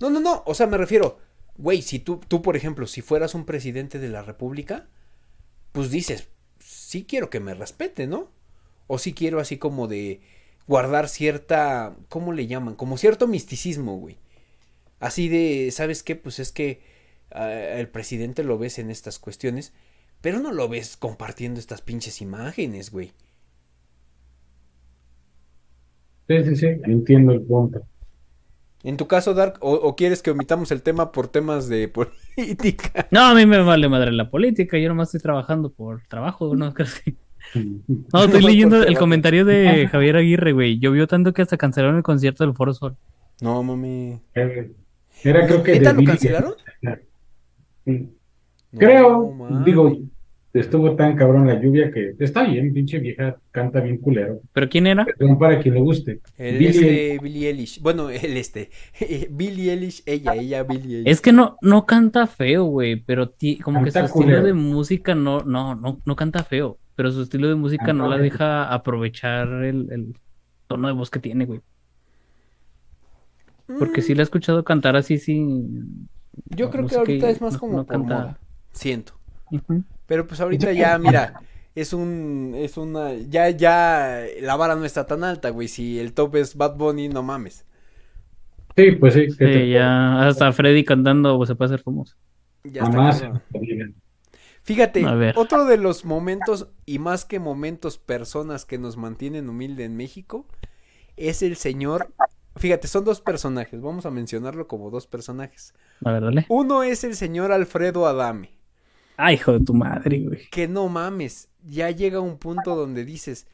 No, no, no. O sea, me refiero, güey, si tú, tú, por ejemplo, si fueras un presidente de la República, pues dices, sí quiero que me respete, ¿no? O sí quiero así como de guardar cierta, ¿cómo le llaman? Como cierto misticismo, güey. Así de, ¿sabes qué? Pues es que ah, el presidente lo ves en estas cuestiones, pero no lo ves compartiendo estas pinches imágenes, güey. Sí, sí, sí, entiendo el punto. En tu caso, Dark, o, quieres que omitamos el tema por temas de política? No, a mí me vale madre la política, yo nomás estoy trabajando por trabajo, ¿no? No, estoy leyendo el comentario de Javier Aguirre, güey. Llovió tanto que hasta cancelaron el concierto del Foro Sol. No, mami. Era creo que... ¿Neta lo cancelaron? creo, digo, estuvo tan cabrón la lluvia que está bien, pinche vieja, canta bien culero. ¿Pero quién era? Perdón para quien le guste. El Billy... este, Billie Eilish. Bueno, el este. Billie Eilish, ella, ella, Billie Eilish. Es que no, no canta feo, güey, pero como que su estilo de música no, no, no, no canta feo, pero su estilo de música no la deja aprovechar el, el tono de voz que tiene, güey. Porque sí la he escuchado cantar así, sí. Yo creo que ahorita es más como por Siento. Pero pues ahorita ya, mira, es un, es una, ya, ya, la vara no está tan alta, güey. Si el top es Bad Bunny, no mames. Sí, pues sí. sí ya hasta Freddy cantando se puede hacer famoso. Ya más. Fíjate, otro de los momentos, y más que momentos, personas que nos mantienen humilde en México, es el señor. Fíjate, son dos personajes, vamos a mencionarlo como dos personajes. A ver, dale. Uno es el señor Alfredo Adame. Ay, hijo de tu madre, güey. Que no mames, ya llega un punto donde dices,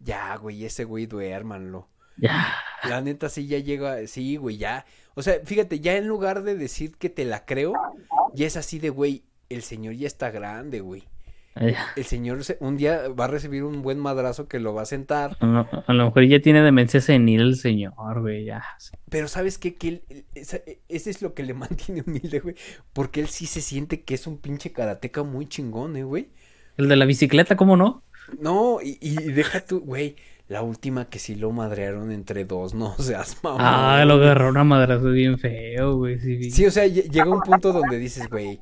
ya, güey, ese güey duérmanlo. Ya. La neta sí ya llega, sí, güey, ya. O sea, fíjate, ya en lugar de decir que te la creo, ya es así de, güey, el señor ya está grande, güey. El señor un día va a recibir un buen madrazo que lo va a sentar. A lo, mejor ya tiene demencia senil el señor, güey, ya. Pero ¿sabes qué? Que ese es lo que le mantiene humilde, güey. Porque él sí se siente que es un pinche karateca muy chingón, eh, güey. El de la bicicleta, ¿cómo no? No, y, y deja tú, güey. La última que sí lo madrearon entre dos, no seas mamón. Ah, lo agarró una madrazo bien feo, güey. Sí, sí, o sea, llega un punto donde dices, güey.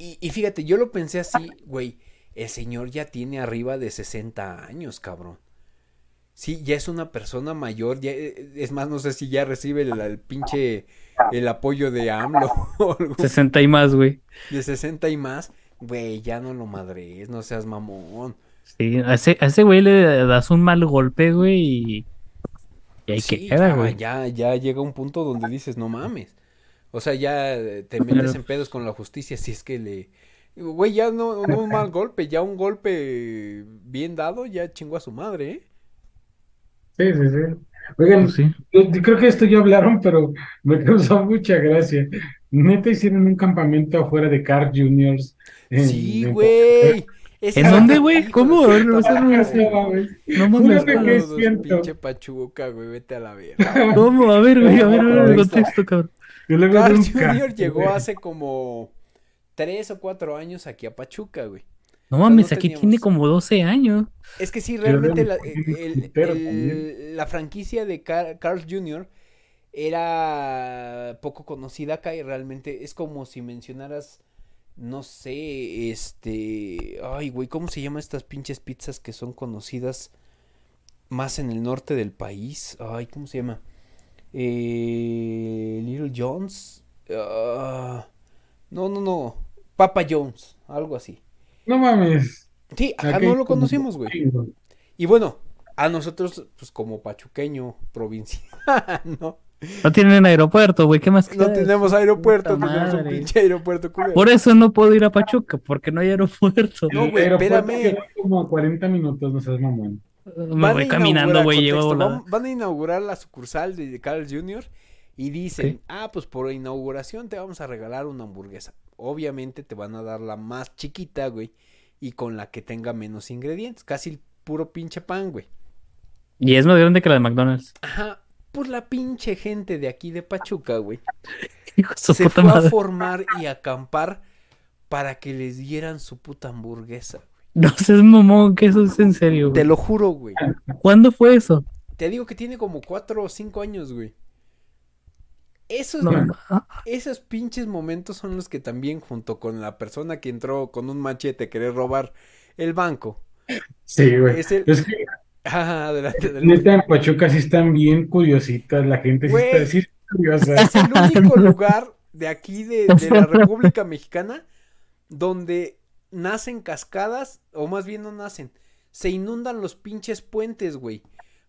Y, y fíjate, yo lo pensé así, güey el señor ya tiene arriba de 60 años, cabrón. Sí, ya es una persona mayor, ya, eh, es más, no sé si ya recibe el, pinche, el apoyo de AMLO. 60 y más, güey. De 60 y más, güey, ya no lo madres, no seas mamón. Sí, a ese, ese güey le das un mal golpe, güey, y, y ahí queda, güey. Ya, ya llega un punto donde dices, no mames. O sea, ya te metes en pedos con la justicia si es que le, Güey, ya no, no un mal golpe, ya un golpe bien dado, ya chingó a su madre, ¿eh? Sí, sí, sí. Oigan, pues sí. Yo, creo que esto ya hablaron, pero me causó mucha gracia. Neta hicieron un campamento afuera de Carl Juniors. sí, güey. ¿En dónde, güey? ¿Cómo? No, no mames. que Pinche pachuca, güey, vete a la verga. ¿Cómo? A ver, güey, a ver, a ver, el contexto, cabrón. Carl Junior llegó hace como tres o cuatro años aquí a Pachuca, güey. No mames, aquí tiene como 12 años. Es que sí, realmente la, franquicia de Carl Jr. era poco conocida acá y realmente es como si mencionaras, no sé, este, ay, güey, ¿cómo se llaman estas pinches pizzas que son conocidas más en el norte del país? Ay, ¿cómo se llama? Eh, Little Jones. Ah, no, no, no. Papa Jones, algo así. No mames. Sí, acá no lo conocimos, güey. Y bueno, a nosotros, pues como pachuqueño provincial, ¿no? No tienen aeropuerto, güey, ¿qué más? No tenemos aeropuerto, tenemos un pinche aeropuerto Por eso no puedo ir a Pachuca, porque no hay aeropuerto. No, güey, espérame. Como 40 minutos, no seas mamón. Me voy caminando, güey, llevo van, van, a inaugurar la sucursal de Carl Jr. y dicen, ah, pues por inauguración te vamos a regalar una hamburguesa obviamente te van a dar la más chiquita, güey, y con la que tenga menos ingredientes, casi el puro pinche pan, güey. Y es más grande que la de McDonald's. Ajá, por la pinche gente de aquí de Pachuca, güey. se fue a formar y acampar para que les dieran su puta hamburguesa. No seas mamón, que eso es en serio, güey. Te lo juro, güey. ¿Cuándo fue eso? Te digo que tiene como cuatro o cinco años, güey. Esos, esos pinches momentos son los que también, junto con la persona que entró con un machete a querer robar el banco. Sí, güey. Es, que... adelante, Neta, en Pachuca sí están bien curiositas, la gente sí está decir curiosa. Es el único lugar de aquí de, de la República Mexicana donde nacen cascadas, o más bien no nacen, se inundan los pinches puentes, güey.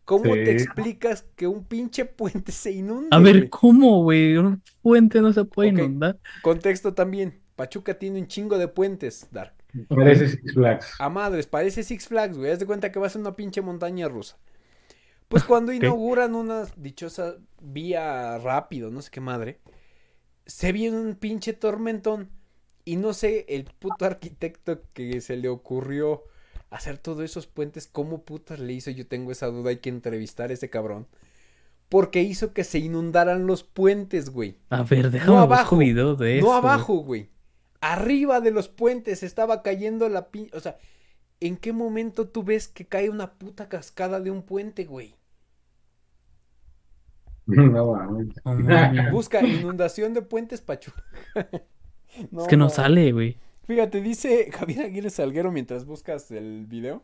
¿Cómo te explicas que un pinche puente se inunda? A ver, ¿cómo, güey? Un puente no se puede inundar. Contexto también. Pachuca tiene un chingo de puentes, Dark. Parece Six Flags. A madres, parece Six Flags, güey. Haz de cuenta que va a ser una pinche montaña rusa. Pues cuando inauguran una dichosa vía rápido, no sé qué madre, se viene un pinche tormentón. Y no sé, el puto arquitecto que se le ocurrió hacer todos esos puentes, ¿cómo putas le hizo? Yo tengo esa duda, hay que entrevistar a ese cabrón. Porque hizo que se inundaran los puentes, güey. A ver, déjame no abajo, video de No abajo, güey. Arriba de los puentes estaba cayendo la pinche. O sea, ¿en qué momento tú ves que cae una puta cascada de un puente, güey? No, Busca inundación de puentes Pachuca. es que no sale, güey. Fíjate, dice Javier Aguirre Salguero mientras buscas el video.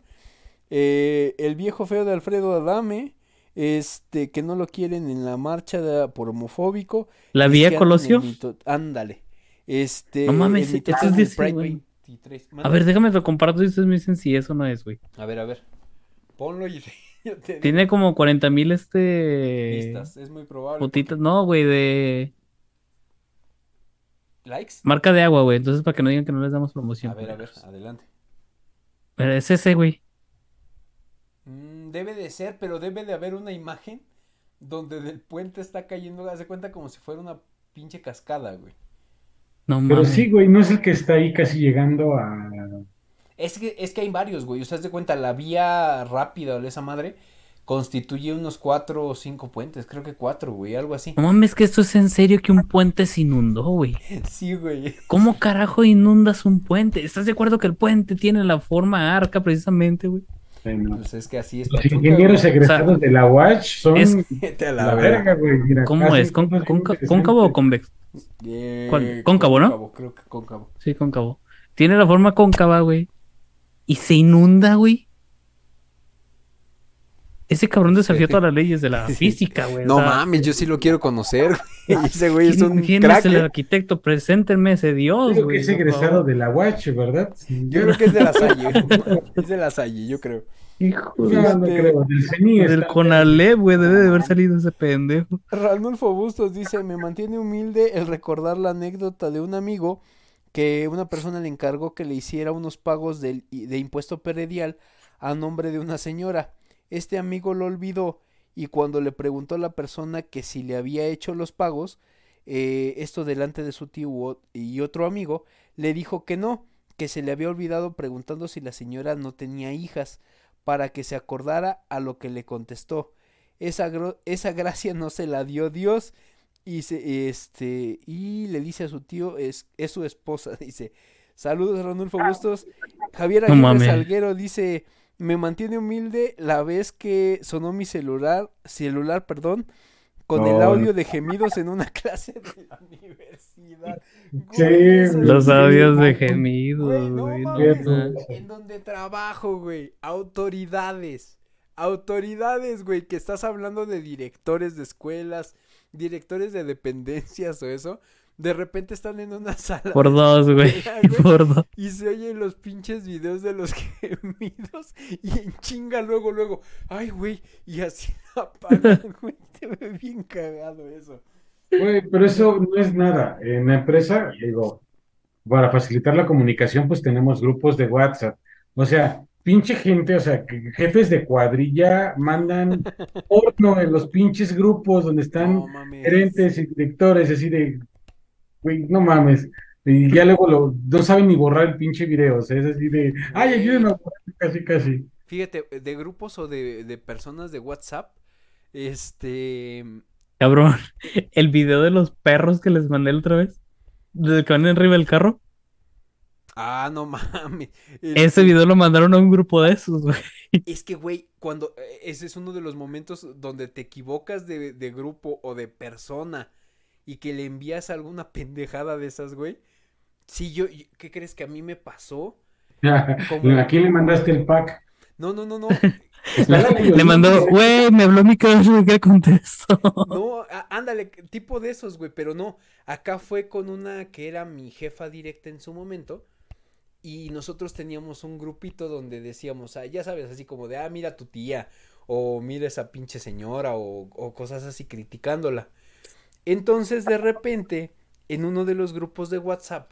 Eh, el viejo feo de Alfredo Adame este, que no lo quieren en la marcha de, por homofóbico. ¿La vía Colosio? Ándale. Este, no mames, es A ver, déjame lo comparto y ustedes me dicen si eso no es, güey. A ver, a ver. Ponlo y Tiene como 40 mil este... Vistas, es muy probable. Fotitas, no, güey, de... ¿Likes? Marca de agua, güey. Entonces, para que no digan que no les damos promoción. A ver, a ver, adelante. Pero es ese, güey. Mm, debe de ser, pero debe de haber una imagen donde del puente está cayendo, hace cuenta como si fuera una pinche cascada, güey. No Pero sí, güey, no es el que está ahí casi llegando a. Es que, es que hay varios, güey. O sea, de cuenta, la vía rápida de esa madre constituye unos cuatro o cinco puentes. Creo que cuatro, güey, algo así. No mames, que esto es en serio que un puente se inundó, güey. Sí, güey. ¿Cómo carajo inundas un puente? ¿Estás de acuerdo que el puente tiene la forma arca precisamente, güey? Pues es que así es. Los ingenieros egresados de la Watch son la, verga, güey. ¿Cómo es? ¿Cóncavo o convexo? ¿Cuál? Cóncavo, ¿no? Creo que cóncavo. Sí, cóncavo. Tiene la forma cóncava, güey. Y se inunda, güey. Ese cabrón desafió todas las leyes de la física, güey. No mames, yo sí lo quiero conocer. ese güey es un ¿Quién es el arquitecto? Preséntenme ese dios, creo que es egresado de la Watch, ¿verdad? Yo creo que es de la Salle. es de la Salle, yo creo. Hijo de no, este, creo. Del, del Conalep, güey, debe de haber salido ese pendejo. Ranulfo Bustos dice, me mantiene humilde el recordar la anécdota de un amigo que una persona le encargó que le hiciera unos pagos de, de impuesto peredial a nombre de una señora. Este amigo lo olvidó y cuando le preguntó a la persona que si le había hecho los pagos, eh, esto delante de su tío y otro amigo, le dijo que no, que se le había olvidado preguntando si la señora no tenía hijas, para que se acordara a lo que le contestó. Esa, esa gracia no se la dio Dios y, se, este, y le dice a su tío, es, es su esposa, dice, saludos Ranulfo Bustos. Javier Aguirre Salguero dice, me mantiene humilde la vez que sonó mi celular, celular, perdón, con el audio de gemidos en una clase de la universidad. Sí, los audios de gemidos, güey. en donde trabajo, güey. Autoridades. Autoridades, güey, que estás hablando de directores de escuelas, directores de dependencias o eso de repente están en una sala. Por dos, güey. Por dos. Y se oyen los pinches videos de los gemidos y en chinga luego, luego. Ay, güey. Y así apagan, güey. Te ve bien cagado eso. Güey, pero eso no es nada. En la empresa, digo, para facilitar la comunicación, pues tenemos grupos de WhatsApp. O sea, pinche gente, o sea, jefes de cuadrilla mandan porno en los pinches grupos donde están gerentes y directores, así de güey, no mames. Y ya luego lo, no saben ni borrar el pinche video, o sea, es así de, ay, ayúdenme casi, casi. Fíjate, de grupos o de, de personas de WhatsApp, este... Cabrón, el video de los perros que les mandé la otra vez, desde que van arriba del carro. Ah, no mames. Ese video lo mandaron a un grupo de esos, güey. Es que, güey, cuando eh, ese es uno de los momentos donde te equivocas de, de grupo o de persona y que le envías alguna pendejada de esas, güey. Sí, yo, ¿qué crees que a mí me pasó? ¿A quién le mandaste el pack? No, no, no, no. le mandó, güey, me habló mi cabeza que contestó. No, ándale, tipo de esos, güey, pero no. Acá fue con una que era mi jefa directa en su momento. Y nosotros teníamos un grupito donde decíamos, ah, ya sabes, así como de, ah, mira tu tía, o mira esa pinche señora, o, o cosas así criticándola. Entonces, de repente, en uno de los grupos de WhatsApp,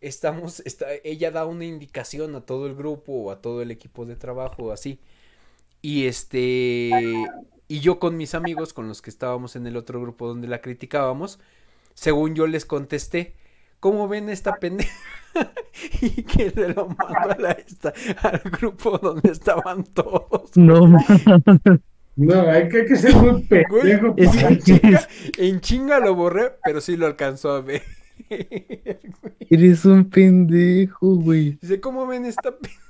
estamos, está, ella da una indicación a todo el grupo o a todo el equipo de trabajo, así. Y este, y yo con mis amigos, con los que estábamos en el otro grupo donde la criticábamos, según yo les contesté, ¿cómo ven esta pendeja? y que se lo mandó a esta, al grupo donde estaban todos. No, no, hay que, ser muy pendejo. en, chinga, lo borré, pero sí lo alcanzó a ver. Eres un pendejo, güey. Dice, ¿cómo ven esta pendeja?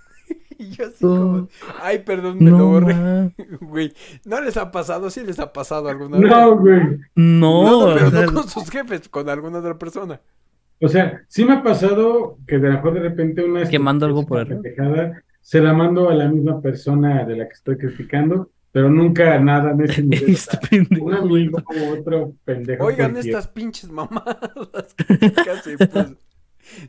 Y yo así como, ay, perdón, me lo borré. Güey, ¿no les ha pasado? Sí les ha pasado alguna vez. No, güey. No, no, pero no con sus jefes, con alguna otra persona. O sea, sí me ha pasado que de, de repente una... Que mando algo por Se la mando a la misma persona de la que estoy criticando pero nunca nada en ese nivel. Este un amigo como otro pendejo. Oigan estas pinches mamadas. Casi, pues.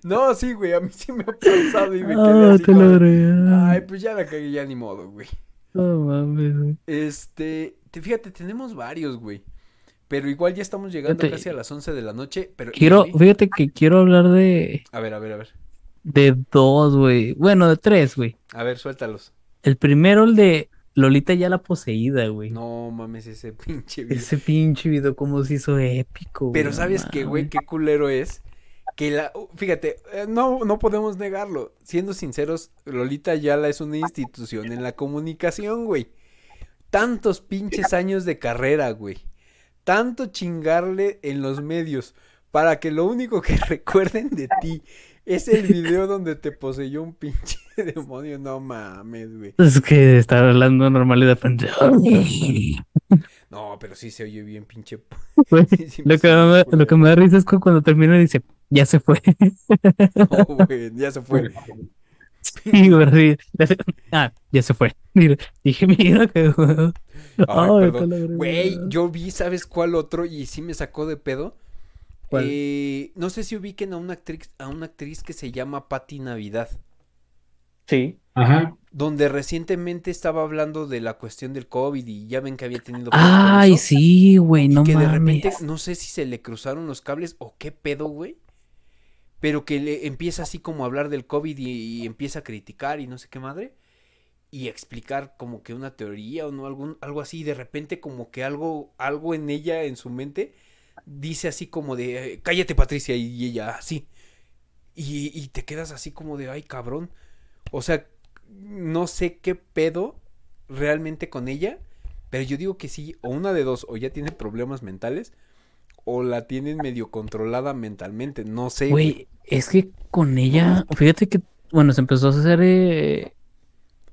No, sí, güey, a mí sí me ha pasado y me quedé así. Te lo Ay, pues ya la cagué, ya ni modo, güey. No mames, güey. Este, te, fíjate, tenemos varios, güey. Pero igual ya estamos llegando casi a las 11 de la noche. Pero quiero, fíjate que quiero hablar de. A ver, a ver, a ver. De dos, güey. Bueno, de tres, güey. A ver, suéltalos. El primero, el de Lolita ya la poseída, güey. No mames, ese pinche video. Ese pinche video como se hizo épico, Pero ¿sabes qué, güey? Qué culero es. Que la, fíjate, eh, no, no podemos negarlo. Siendo sinceros, Lolita Yala es una institución en la comunicación, güey. Tantos pinches años de carrera, güey. Tanto chingarle en los medios para que lo único que recuerden de ti es el video donde te poseyó un pinche demonio, no mames, güey. Es que está hablando normal y de repente. No, pero sí se oye bien pinche. lo, que me, lo, que me, da risa es cuando termina y dice, ya se fue. No, güey, ya se fue. Sí, güey, Ah, ya se fue. Dije, mira que. Ay, Güey, yo vi, ¿sabes cuál otro? Y sí me sacó de pedo. Eh, no sé si ubiquen a una actriz, a una actriz que se llama Patti Navidad. Sí. Ajá. Donde recientemente estaba hablando de la cuestión del COVID y ya ven que había tenido. Ay, sí, güey, no que de repente, no sé si se le cruzaron los cables o qué pedo, güey. Pero que le empieza así como a hablar del COVID y, empieza a criticar y no sé qué madre. Y explicar como que una teoría o no, algún, algo así. Y de repente como que algo, algo en ella, en su mente, dice así como de, cállate Patricia, y ella así. Y, y te quedas así como de, ay cabrón. O sea, no sé qué pedo realmente con ella, pero yo digo que sí, o una de dos, o ya tiene problemas mentales, o la tienen medio controlada mentalmente, no sé. Güey, es que con ella, fíjate que, bueno, se empezó a hacer eh,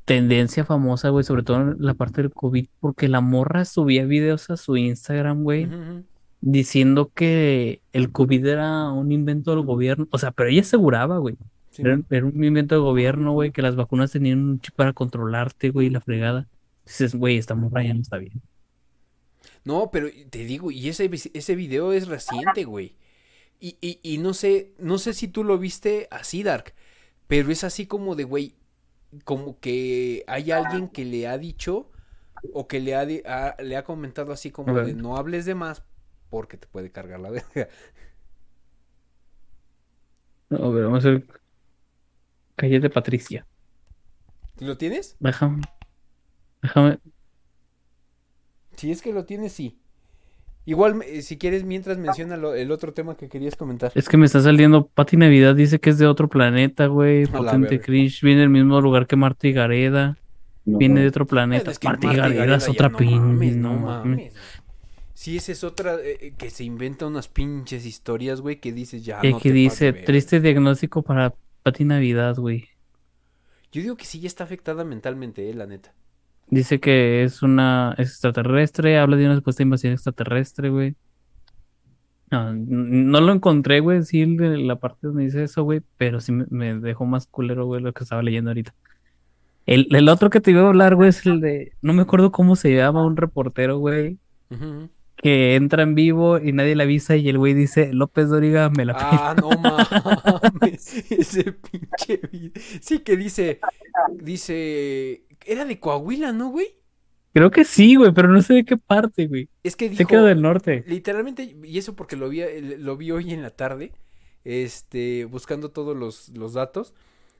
tendencia famosa, güey, sobre todo en la parte del COVID, porque la morra subía videos a su Instagram, güey diciendo que el COVID era un invento del gobierno. O sea, pero ella aseguraba, güey. era, un invento del gobierno, güey, que las vacunas tenían un chip para controlarte, güey, la fregada. Dices, güey, esta morra ya no está bien. No, pero te digo, y ese, ese video es reciente, güey. Y, y, y no sé, no sé si tú lo viste así, Dark, pero es así como de, güey, como que hay alguien que le ha dicho o que le ha, le ha comentado así como de no hables de más porque te puede cargar la verga. No, ver, vamos a hacer calle de Patricia. ¿Lo tienes? Déjame. Déjame. Si es que lo tienes, sí. Igual, si quieres, mientras menciona el otro tema que querías comentar. Es que me está saliendo. Pati Navidad dice que es de otro planeta, güey. Potente Cringe. Viene del mismo lugar que Marta y Gareda. Viene de otro planeta. Es Marta, y Gareda es otra pin. no mames. Sí, esa es otra eh, eh, que se inventa unas pinches historias, güey, que dices ya. no que dice, triste diagnóstico para Pati Navidad, güey. Yo digo que sí ya está afectada mentalmente, eh, la neta. Dice que es una extraterrestre, habla de una supuesta invasión extraterrestre, güey. No, no lo encontré, güey, sí, la parte donde dice eso, güey, pero sí me, dejó más culero, güey, lo que estaba leyendo ahorita. El, el, otro que te iba a hablar, güey, es el de, no me acuerdo cómo se llama, un reportero, güey, que entra en vivo y nadie le avisa y el güey dice, López Doriga me la Ah, no mames, ese pinche. Sí que dice, dice, era de Coahuila, ¿no, güey? Creo que sí, güey, pero no sé de qué parte, güey. Es que dijo, Se quedó del norte. Literalmente, y eso porque lo vi, lo vi hoy en la tarde, este, buscando todos los, los datos,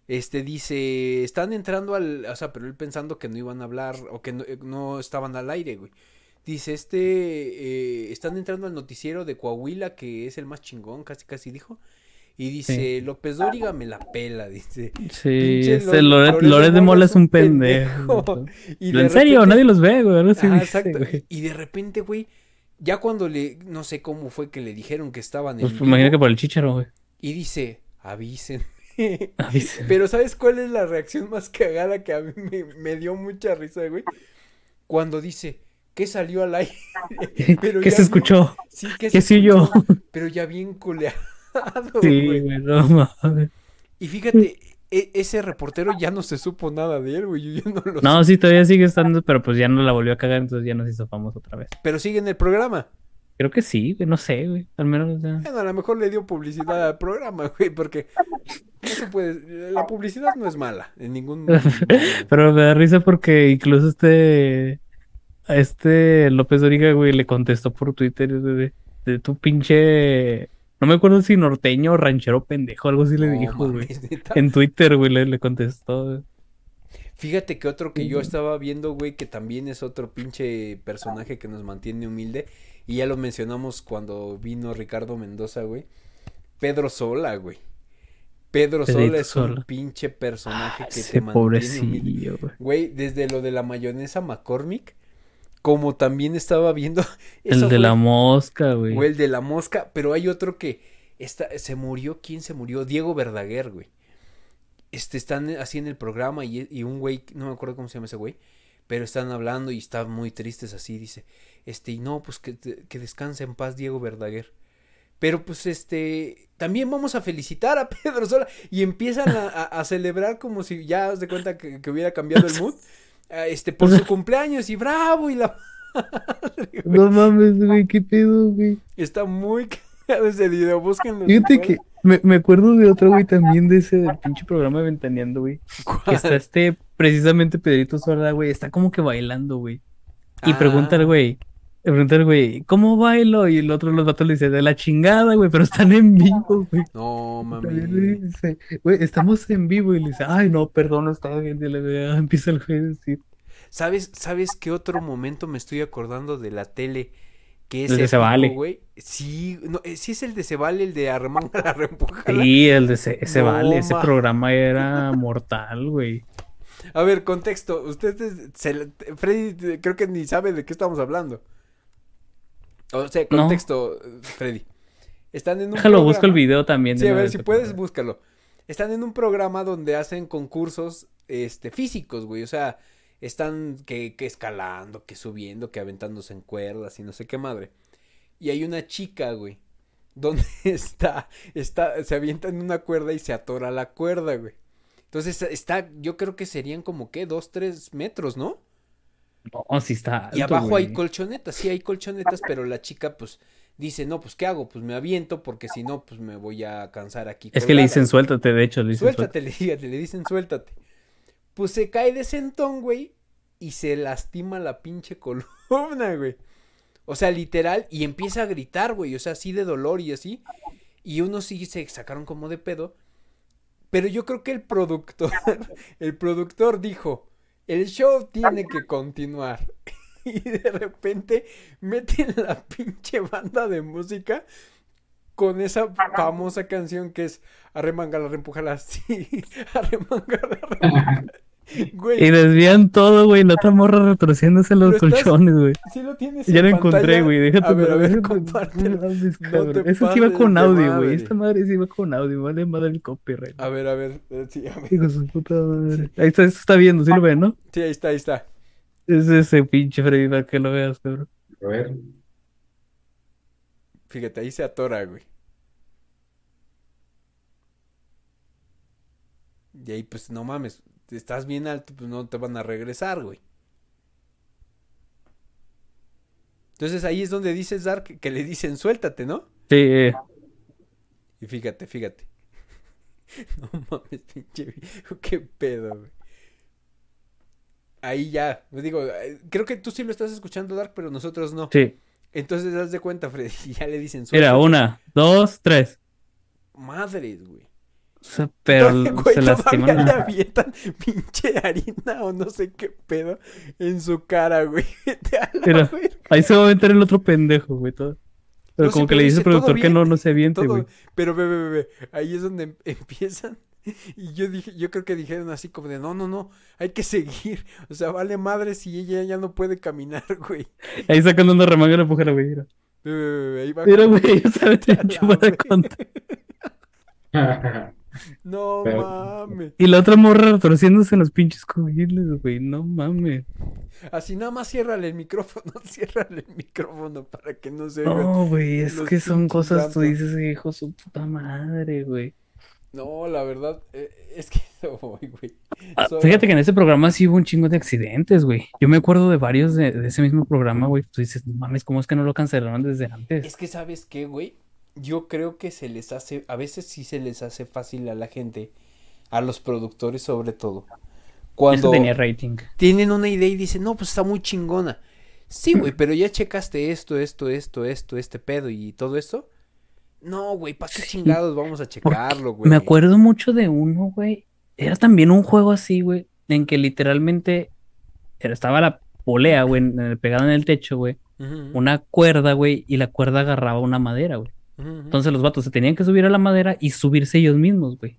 este dice, están entrando al, o sea, pero él pensando que no iban a hablar o que no, estaban al aire, güey. Dice, este, eh, están entrando al noticiero de Coahuila, que es el más chingón, casi casi dijo. Y dice, López Dóriga me la pela, dice. Sí, este Loret, de Mola es un pendejo. Y en serio, nadie los ve, güey. exacto. Y de repente, güey, ya cuando le, no sé cómo fue que le dijeron que estaban en. Pues imagina que por el chicharo, güey. Y dice, avisen. Pero ¿sabes cuál es la reacción más cagada que a mí me, dio mucha risa, güey? Cuando dice, ¿qué salió al aire? Pero ¿Qué se escuchó? Sí, ¿qué, se yo? Pero ya bien culeado. Sí, güey, no mames. Y fíjate, e, ese reportero ya no se supo nada de él, güey. Yo no, lo no sí, todavía sigue estando, pero pues ya no la volvió a cagar, entonces ya nos hizo famoso otra vez. Pero sigue en el programa. Creo que sí, güey, no sé, güey. Al menos. Ya... Bueno, a lo mejor le dio publicidad al programa, güey, porque no se puede. La publicidad no es mala en ningún. Pero me da risa porque incluso este. A este López Doriga, güey, le contestó por Twitter de, de, tu pinche. No me acuerdo si norteño o ranchero pendejo, algo así le dijo, güey. En Twitter, güey, le, le contestó. Fíjate que otro que yo estaba viendo, güey, que también es otro pinche personaje que nos mantiene humilde. Y ya lo mencionamos cuando vino Ricardo Mendoza, güey. Pedro Sola, güey. Pedro Sola es un pinche personaje que te mantiene humilde. Güey, desde lo de la mayonesa McCormick, como también estaba viendo. el de la mosca, güey. Güey, el de la mosca, pero hay otro que está, se murió. ¿Quién se murió? Diego Verdaguer, güey este, están así en el programa y, un güey, no me acuerdo cómo se llama ese güey, pero están hablando y están muy tristes así, dice, este, y no, pues que, que descanse en paz Diego Verdaguer. Pero pues este, también vamos a felicitar a Pedro Sola y empiezan a, celebrar como si ya de cuenta que, hubiera cambiado el mood, este, por su cumpleaños y bravo y la... no mames, güey, qué pedo, güey. Está muy cagado ese video, búsquenlo. Fíjate que me, me, acuerdo de otro, güey, también de ese del pinche programa de Ventaneando, güey. Que está este, precisamente Pedrito Sorda, güey, está como que bailando, güey. Y pregunta al ah. Güey, pregunta al güey, ¿cómo bailo? Y el otro, los vatos le dice, de la chingada, güey, pero están en vivo, güey. No, mami. Dice, güey, estamos en vivo. Y le dice, ay, no, perdón, está bien. Y le empieza el güey a decir. ¿Sabes, ¿Sabes qué otro momento me estoy acordando de la tele? que es el de Cebale. Güey. Sí, no, eh, sí es el de Cebale, el de Arremanga la. Sí, el de Cebale, ese programa era mortal, güey. A ver, contexto, ustedes, Freddy creo que ni sabe de qué estamos hablando. O sea, contexto, Freddy. Están en un Déjalo, busco el video también. Sí, a ver, si puedes, búscalo. Están en un programa donde hacen concursos este, físicos, güey. O sea, están que, que escalando, que subiendo, que aventándose en cuerdas y no sé qué madre. Y hay una chica, güey, donde está, está, se avienta en una cuerda y se atora la cuerda, güey. Entonces está, yo creo que serían como que dos, tres metros, ¿no? No, sí está. y abajo hay colchonetas, sí hay colchonetas, pero la chica, pues, dice, no, pues, ¿qué hago? Pues me aviento, porque si no, pues me voy a cansar aquí. Es que le dicen suéltate, de hecho, le dicen suéltate. Suéltate, le, le dicen suéltate pues se cae de sentón, güey, y se lastima la pinche columna, güey. O sea, literal, y empieza a gritar, güey, o sea, así de dolor y así. Y unos sí se sacaron como de pedo. Pero yo creo que el productor, el productor dijo, el show tiene que continuar. Y de repente meten la pinche banda de música con esa famosa canción que es Arremangala, reempújala así, Arremangala, y desvían todo, güey. La otra morra retorciéndose los colchones, güey. Sí lo tienes. Ya lo encontré, güey. Déjate. A ver, a ver, compártelo. Eso sí iba con audio, güey. Esta madre sí iba con audio. Vale madre el copyright. A ver, a ver. Eh, sí, a ver. Hijo su puta madre. Ahí está, está viendo, ¿sí lo ven, no? Sí, ahí está, ahí está. Es ese pinche Freddy para que lo veas, cabrón. A ver. Fíjate, ahí se atora, güey. Y ahí, pues, no mames estás bien alto, pues no te van a regresar, güey. Entonces ahí es donde dices Dark que le dicen suéltate, ¿no? Sí. Y fíjate, fíjate. No mames, pinche. Qué pedo, güey. Ahí ya, pues digo, eh, creo que tú sí lo estás escuchando, Dark, pero nosotros no. Sí. Entonces, das de cuenta, Freddy, ya le dicen suéltate. Mira, una, dos, tres. madres, güey. Sea, pero güey, se lastiman. le avientan pinche harina o no sé qué pedo en su cara, güey. Mira, ahí se va a meter el otro pendejo, güey. Todo. Pero como que le dice el productor que no, no se aviente, güey. Pero ve, ve, ve, ahí es donde em, empiezan. Y yo dije, yo creo que dijeron así como de no, no, no, hay que seguir. O sea, vale madre si ella ya no puede caminar, güey. Ahí sacando una remanga la mujer, güey. Mira. Ahí va mira, güey, ya sabes, de conta. No mames. Y la otra morra retorciéndose en los pinches cubiles, güey. No mames. Así nada más ciérrale el micrófono, ciérrale el micrófono para que no se No, güey, es que son cosas, tú dices, hijo, su puta madre, güey. No, la verdad, eh, es que, güey. Ah, fíjate que en ese programa sí hubo un chingo de accidentes, güey. Yo me acuerdo de varios de, de ese mismo programa, güey. Tú dices, no mames, ¿cómo es que no lo cancelaron desde antes? Es que, ¿sabes qué, güey? Yo creo que se les hace, a veces sí se les hace fácil a la gente, a los productores sobre todo. Cuando tenía rating. tienen una idea y dicen, no, pues está muy chingona. Sí, güey, pero ya checaste esto, esto, esto, esto, este pedo y todo esto. No, güey, ¿para qué chingados vamos a checarlo, güey? Me acuerdo mucho de uno, güey. Era también un juego así, güey, en que literalmente estaba la polea, güey, pegada en el techo, güey. Una cuerda, güey, y la cuerda agarraba una madera, güey. Entonces los vatos se tenían que subir a la madera y subirse ellos mismos, güey.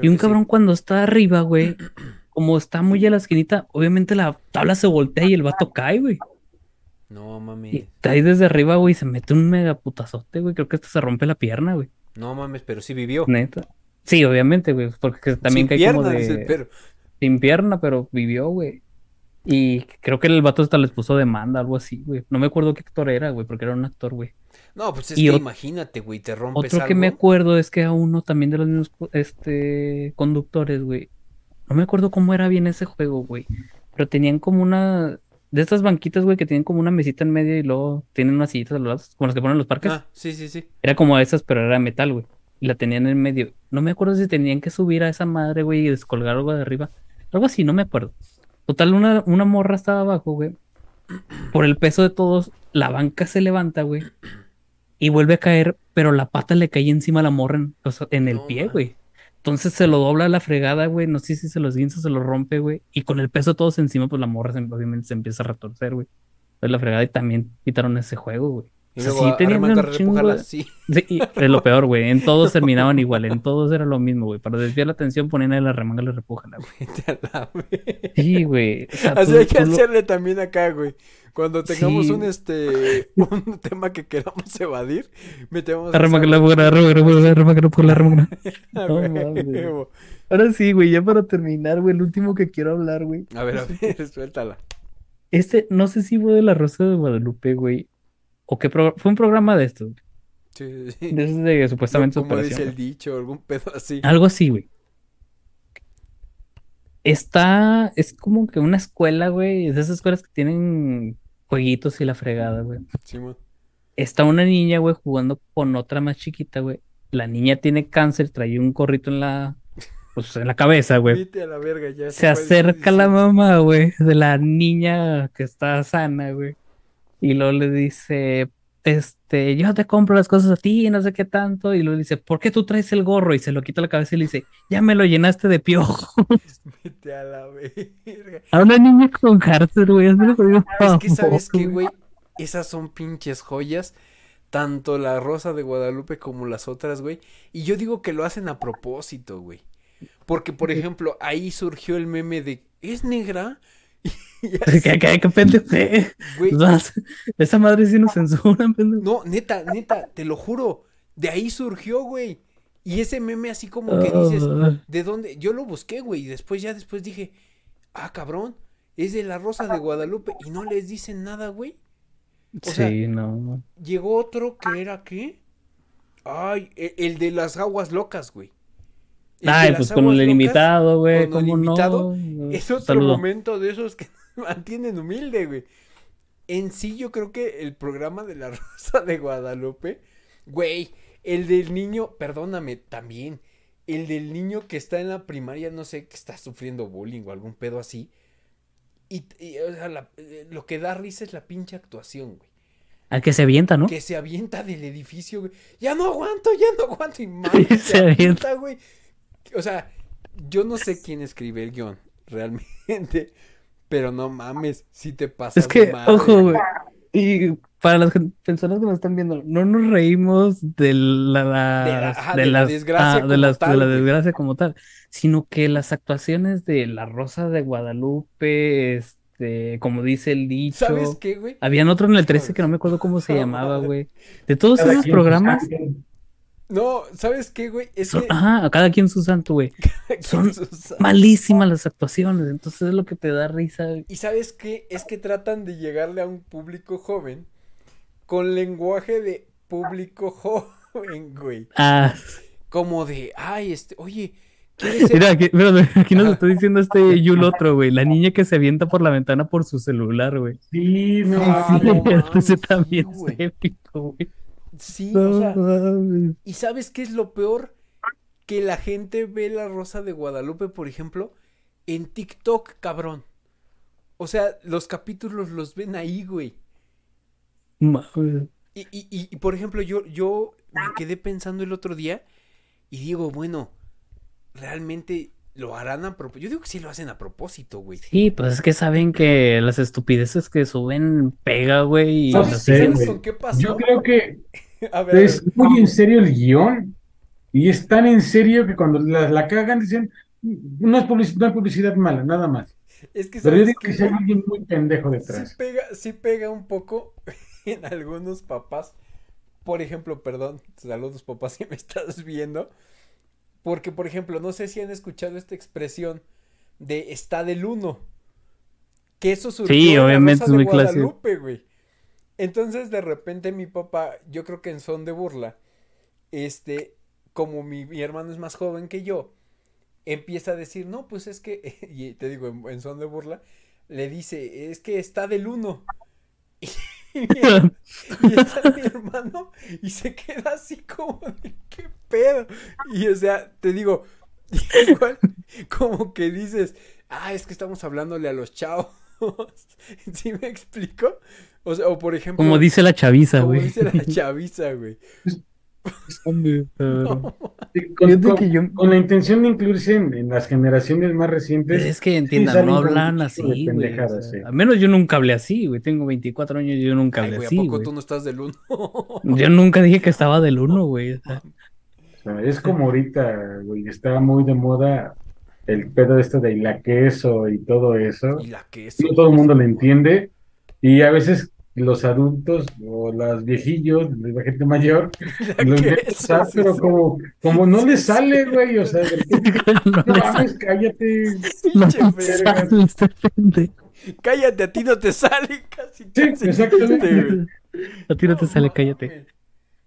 y un cabrón cuando está arriba, güey, como está muy a la esquinita, obviamente la tabla se voltea y el vato cae, güey. No, mames. Y está ahí desde arriba, güey, se mete un mega putazote, güey. Creo que hasta se rompe la pierna, güey. No mames, pero sí vivió. Neta. Sí, obviamente, güey, porque también cae como de... Sin pierna, pero vivió, güey. Y creo que el vato hasta les puso demanda, algo así, güey. No me acuerdo qué actor era, güey, porque era un actor, güey. No, pues es que imagínate, güey, te rompes Otro que me acuerdo es que a uno también de los mismos este, conductores, güey. No me acuerdo cómo era bien ese juego, güey. Pero tenían como una... De estas banquitas, güey, que tienen como una mesita en medio y luego tienen unas sillitas a los lados, como las que ponen en los parques. Ah, sí, sí, sí. Era como esas, pero era de metal, güey. Y la tenían en medio. No me acuerdo si tenían que subir a esa madre, güey, y descolgar algo de arriba. Algo así, no me acuerdo. Total, una, una morra estaba abajo, güey. Por el peso de todos, la banca se levanta, güey y vuelve a caer, pero la pata le cae encima a la morra en, el pie, güey. Entonces se lo dobla a la fregada, güey. No sé si se los guinza, se lo rompe, güey. Y con el peso todos encima, pues la morra obviamente se empieza a retorcer, güey. Entonces la fregada y también quitaron ese juego, güey. Y sí, tenían un chingo sí. sí es lo peor, güey. En todos terminaban igual, en todos era lo mismo, güey. Para desviar la atención ponían ahí la remanga y la repújala, güey. Sí, güey. Así hay que hacerle también acá, güey. Cuando tengamos un este un tema que queramos evadir, metemos la remanga, la remanga, la remanga, la remanga, No Ahora sí, güey, ya para terminar, güey, el último que quiero hablar, güey. A ver, a ver, suéltala. Este, no sé si fue de la Rosa de Guadalupe, güey, ¿O qué fue un programa de estos? Sí, sí. De esos de supuestamente Como dice el dicho, algún pedo así. Algo así, güey. Está, es como que una escuela, güey, de esas escuelas que tienen jueguitos y la fregada, güey. Sí, man. Está una niña, güey, jugando con otra más chiquita, güey. La niña tiene cáncer, trae un corrito en la, pues en la cabeza, güey. Se acerca la mamá, güey, de la niña que está sana, güey. Y luego le dice, este, yo te compro las cosas a ti, no sé qué tanto. Y luego le dice, ¿por qué tú traes el gorro? Y se lo quita la cabeza y le dice, ya me lo llenaste de piojo. Vete a la verga. A una niña con cárcel, güey. Es, es que, ¿sabes qué, güey? Esas son pinches joyas. Tanto la Rosa de Guadalupe como las otras, güey. Y yo digo que lo hacen a propósito, güey. Porque, por ejemplo, ahí surgió el meme de, ¿es negra? ¿Qué, qué, qué pendejo? Esa madre sí nos censuran, pendejo. No, neta, neta, te lo juro. De ahí surgió, güey. Y ese meme así como que dices, ah. ¿de dónde? Yo lo busqué, güey. Y después ya después dije, ah, cabrón, es de la Rosa de Guadalupe. Y no les dicen nada, güey. sí, no. Llegó otro que era, ¿qué? Ay, e, el de las aguas locas, güey. Ay, pues con el invitado, güey. Con el invitado. Es otro momento de esos que mantienen humilde, güey. En sí, yo creo que el programa de la Rosa de Guadalupe, güey, el del niño, perdóname, también. El del niño que está en la primaria, no sé, que está sufriendo bullying o algún pedo así. Y, o sea, lo que da risa es la pinche actuación, güey. Al que se avienta, ¿no? Que se avienta del edificio, güey. Ya no aguanto, ya no aguanto. Y madre, se, avienta, güey. O sea, yo no sé quién escribe el guion, realmente. Pero no mames, si te pasa. Es que, ojo, güey. Y para las personas que nos están viendo, no nos reímos de la, de la, desgracia, de, la desgracia como tal, sino que las actuaciones de La Rosa de Guadalupe, este, como dice el dicho. ¿Sabes qué, güey? Habían otro en el 13 que no me acuerdo cómo se llamaba, güey. De todos esos programas. No, ¿sabes qué, güey? Es que... Ajá, cada quien su santo, güey. Son malísimas las actuaciones, entonces es lo que te da risa. Y ¿sabes qué? Es que tratan de llegarle a un público joven con lenguaje de público joven, güey. Ah. Como de, ay, este, oye, Mira, aquí, aquí nos está diciendo este Yul otro, güey. La niña que se avienta por la ventana por su celular, güey. Sí, no. Sí, también es épico, güey. Sí, o sea. ¿Y sabes qué es lo peor? Que la gente ve la Rosa de Guadalupe, por ejemplo, en TikTok, cabrón. O sea, los capítulos los ven ahí, güey. Y, y, y, por ejemplo, yo, yo me quedé pensando el otro día y digo, bueno, realmente lo harán a propósito. Yo digo que sí lo hacen a propósito, güey. Sí, pues es que saben que las estupideces que suben pega, güey. Y ¿Qué pasó? Yo creo que es muy en serio el guion. Y es tan en serio que cuando la, la cagan dicen, no es, publicidad, publicidad mala, nada más. Es que, Pero yo digo que, hay alguien muy pendejo detrás. Sí pega, sí pega un poco en algunos papás. Por ejemplo, perdón, saludos papás si me estás viendo. Porque, por ejemplo, no sé si han escuchado esta expresión de está del uno. Que eso surgió sí, obviamente es muy Guadalupe, güey. Entonces, de repente, mi papá, yo creo que en son de burla, este, como mi, hermano es más joven que yo, empieza a decir, no, pues es que, y te digo, en, son de burla, le dice, es que está del uno. Y, y, está mi hermano y se queda así como de qué pedo. Y o sea, te digo, igual como que dices, ah, es que estamos hablándole a los chavos. ¿Sí me explico? O sea, o por ejemplo. Como dice la chaviza, güey. Como dice la chaviza, güey. con, la intención de incluirse en, las generaciones más recientes. Es que entiendan, no hablan así, güey. Al menos yo nunca hablé así, güey. Tengo 24 años y yo nunca hablé así. ¿A poco tú no estás del uno? yo nunca dije que estaba del uno, güey. es como ahorita, güey, está muy de moda el pedo de esto de la queso y todo eso. Y la queso. No todo el mundo lo entiende. Y a veces los adultos o las viejillos, la gente mayor, lo intentan pero como, como no le sale, güey, o sea, no, no cállate. No cállate, a ti no te sale casi. Sí, exactamente. A ti no te sale, cállate.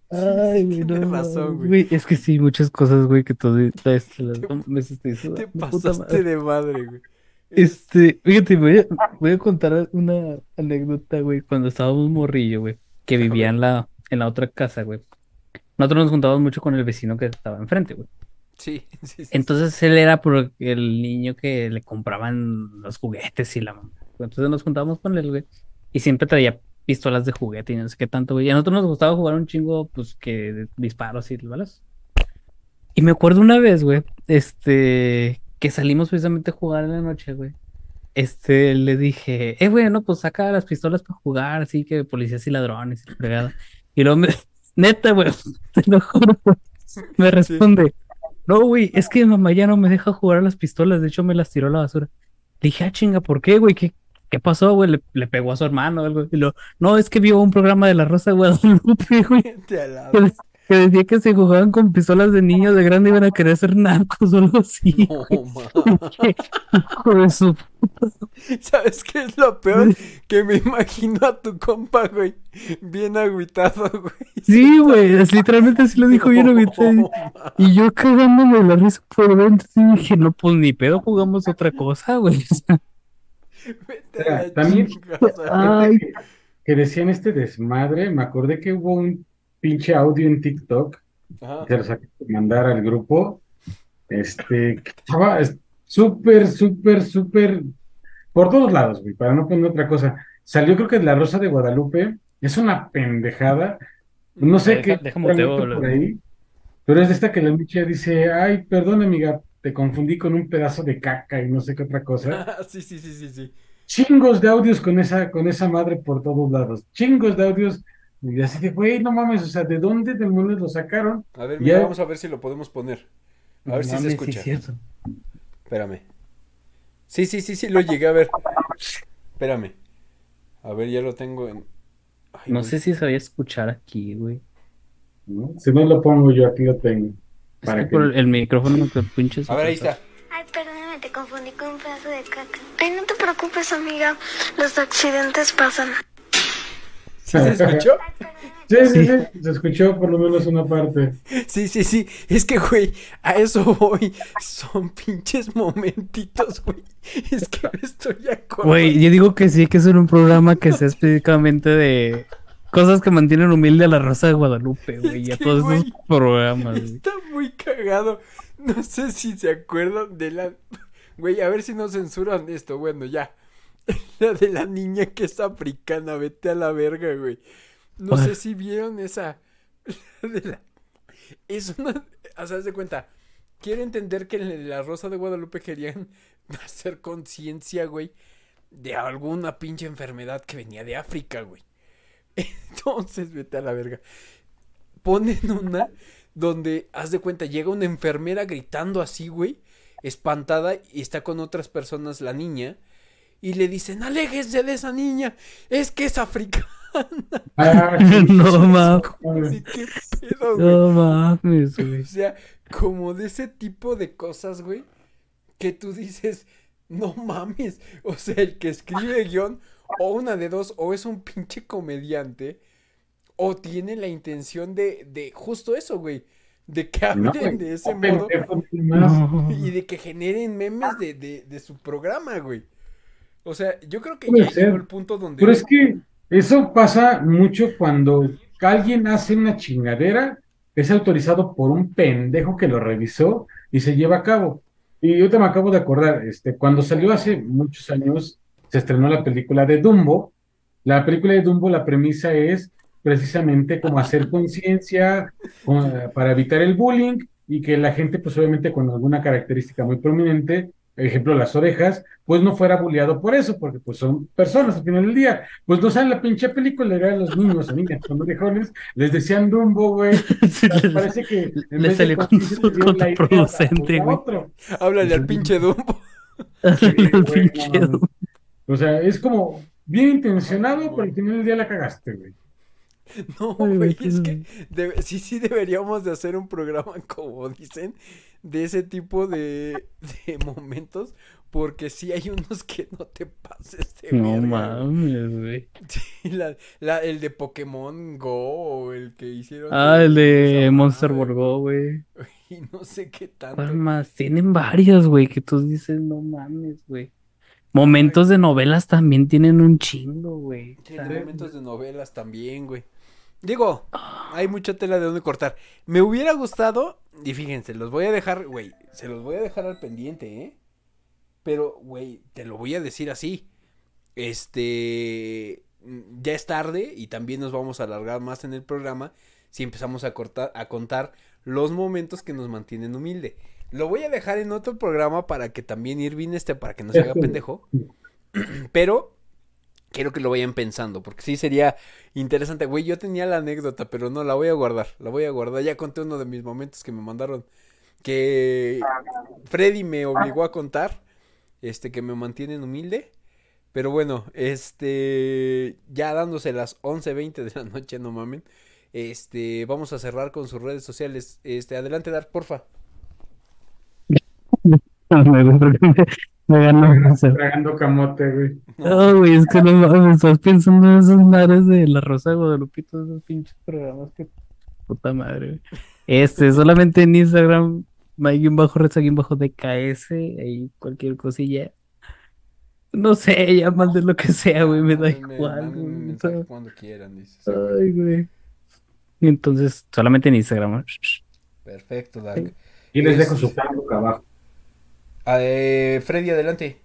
Ay, no, razón, güey. Es que sí, muchas cosas, güey, que todo las veces te Te pasaste de madre, güey. Este, fíjate, voy a, voy a contar una anécdota, güey, cuando estábamos morrillo, güey, que vivía en la, en la otra casa, güey. Nosotros nos juntábamos mucho con el vecino que estaba enfrente, güey. Sí, sí, sí. Entonces él era por el niño que le compraban los juguetes y la mamá. Entonces nos juntábamos con él, güey. Y siempre traía pistolas de juguete y no sé qué tanto, güey. Y a nosotros nos gustaba jugar un chingo, pues, que disparos y balas. Y me acuerdo una vez, güey, este, que salimos precisamente a jugar en la noche, güey. Este, le dije, eh, güey, no, pues saca las pistolas para jugar, así que policías y ladrones y fregada. Y luego me, neta, güey, te lo juro, me responde, no, güey, es que mamá ya no me deja jugar a las pistolas, de hecho me las tiró a la basura. Le dije, ah, chinga, ¿por qué, güey? ¿Qué, ¿qué pasó, güey? Le, le, pegó a su hermano o algo. Y lo, no, es que vio un programa de la Rosa de Guadalupe, güey que decía que si jugaban con pistolas de niños de grande iban a querer ser narcos o algo así. No, su ¿Sabes qué es lo peor? Que me imagino a tu compa, güey, bien agüitado, güey. Sí, güey, literalmente así lo dijo bien agüitado. y yo cagándome la risa por dentro y dije, no, pues ni pedo, jugamos otra cosa, güey. también que decían este desmadre, me acordé que hubo un pinche audio en TikTok, se los mandar al grupo, este, estaba súper, súper, súper, por todos lados, güey, para no poner otra cosa. Salió creo que La Rosa de Guadalupe, es una pendejada. No sé qué. por ahí, pero es esta que la Micha dice, ay, perdón amiga, te confundí con un pedazo de caca y no sé qué otra cosa. sí, sí, sí, sí, sí. Chingos de audios con esa, con esa madre por todos lados. Chingos de audios. Y así de, güey, no mames, o sea, ¿de dónde demonios lo sacaron? A ver, mira, vamos a ver si lo podemos poner. A ver si se escucha. Espérame. Sí, sí, sí, sí, lo llegué a ver. Espérame. A ver, ya lo tengo en. no sé si sabía escuchar aquí, güey. Si no lo pongo yo, aquí lo tengo. Para que... por el micrófono que pinches. A ver, ahí está. Ay, perdóname, te confundí con un pedazo de caca. Ay, no te preocupes, amiga. Los accidentes pasan. ¿Sí se escuchó? Sí, sí, sí, se escuchó por lo menos una parte. Sí, sí, sí, es que, güey, a eso voy. Son pinches momentitos, güey. Es que me estoy acordando. Güey, yo digo que sí, que es un programa que sea específicamente de cosas que mantienen humilde a la raza de Guadalupe, güey, y a todos esos programas. Está muy cagado. No sé si se acuerdan de la... Güey, a ver si no censuran esto. Bueno, ya. La de la niña que es africana, vete a la verga, güey. No sé si vieron esa. Es una. O sea, de cuenta. Quiero entender que la Rosa de Guadalupe querían hacer conciencia, güey, de alguna pinche enfermedad que venía de África, güey. Entonces, vete a la verga. Ponen una donde, haz de cuenta, llega una enfermera gritando así, güey, espantada, y está con otras personas la niña, y le dicen, aléjense de esa niña, es que es africana. Ah, no mames. No mames, güey. O sea, como de ese tipo de cosas, güey, que tú dices, no mames. O sea, el que escribe el guion, o una de dos, o es un pinche comediante, o tiene la intención de, de justo eso, güey. De que hablen de ese modo y de que generen memes de, de, de su programa, güey. O sea, yo creo que ya llegó el punto donde. Pero es que eso pasa mucho cuando alguien hace una chingadera, es autorizado por un pendejo que lo revisó y se lleva a cabo. Y yo te me acabo de acordar, este, cuando salió hace muchos años, se estrenó la película de Dumbo. La película de Dumbo, la premisa es precisamente como hacer conciencia para evitar el bullying y que la gente, pues obviamente con alguna característica muy prominente, ejemplo, las orejas, pues no fuera bulleado por eso, porque pues son personas al final del día. Pues no saben la pinche película, era a los niños o niñas, cuando jóvenes, les decían Dumbo, güey. parece que le salió con su contraproducente, güey. Háblale al pinche Dumbo. al pinche Dumbo. O sea, es como bien intencionado, pero al final del día la cagaste, güey. No, güey, es que sí, sí deberíamos de hacer un programa, como dicen, de ese tipo de, de momentos, porque sí hay unos que no te pases de No mames, güey. Sí, la, la, el de Pokémon Go o el que hicieron. Ah, el de Monster World Go, güey. Y no sé qué tanto. más? Tienen varias, güey, que tú dices, no mames, güey. Momentos de novelas también tienen un chingo, güey. Momentos de novelas también, güey. Digo, hay mucha tela de donde cortar. Me hubiera gustado, y fíjense, los voy a dejar, güey, se los voy a dejar al pendiente, ¿eh? Pero, güey, te lo voy a decir así. Este, ya es tarde y también nos vamos a alargar más en el programa si empezamos a, cortar, a contar los momentos que nos mantienen humilde. Lo voy a dejar en otro programa para que también Irving esté, para que no se haga pendejo. Pero quiero que lo vayan pensando, porque sí sería interesante. Güey, yo tenía la anécdota, pero no, la voy a guardar, la voy a guardar. Ya conté uno de mis momentos que me mandaron, que Freddy me obligó a contar, este, que me mantienen humilde. Pero bueno, este, ya dándose las 11.20 de la noche, no mamen. Este, vamos a cerrar con sus redes sociales. Este, adelante, Dar, porfa. Me ganó. Tragando camote, güey. No, güey, es que no mames, estás pensando en esas madres de la Rosa de esos pinches programas que. Puta madre, güey. Este, solamente en Instagram, bajo reza bajo DKS, ahí cualquier cosilla. No sé, ya de lo que sea, güey, me da igual. Cuando quieran, dices. Ay, güey. Entonces, solamente en Instagram. Perfecto, Dark. Y les dejo su Facebook abajo. Eh, Freddy, adelante.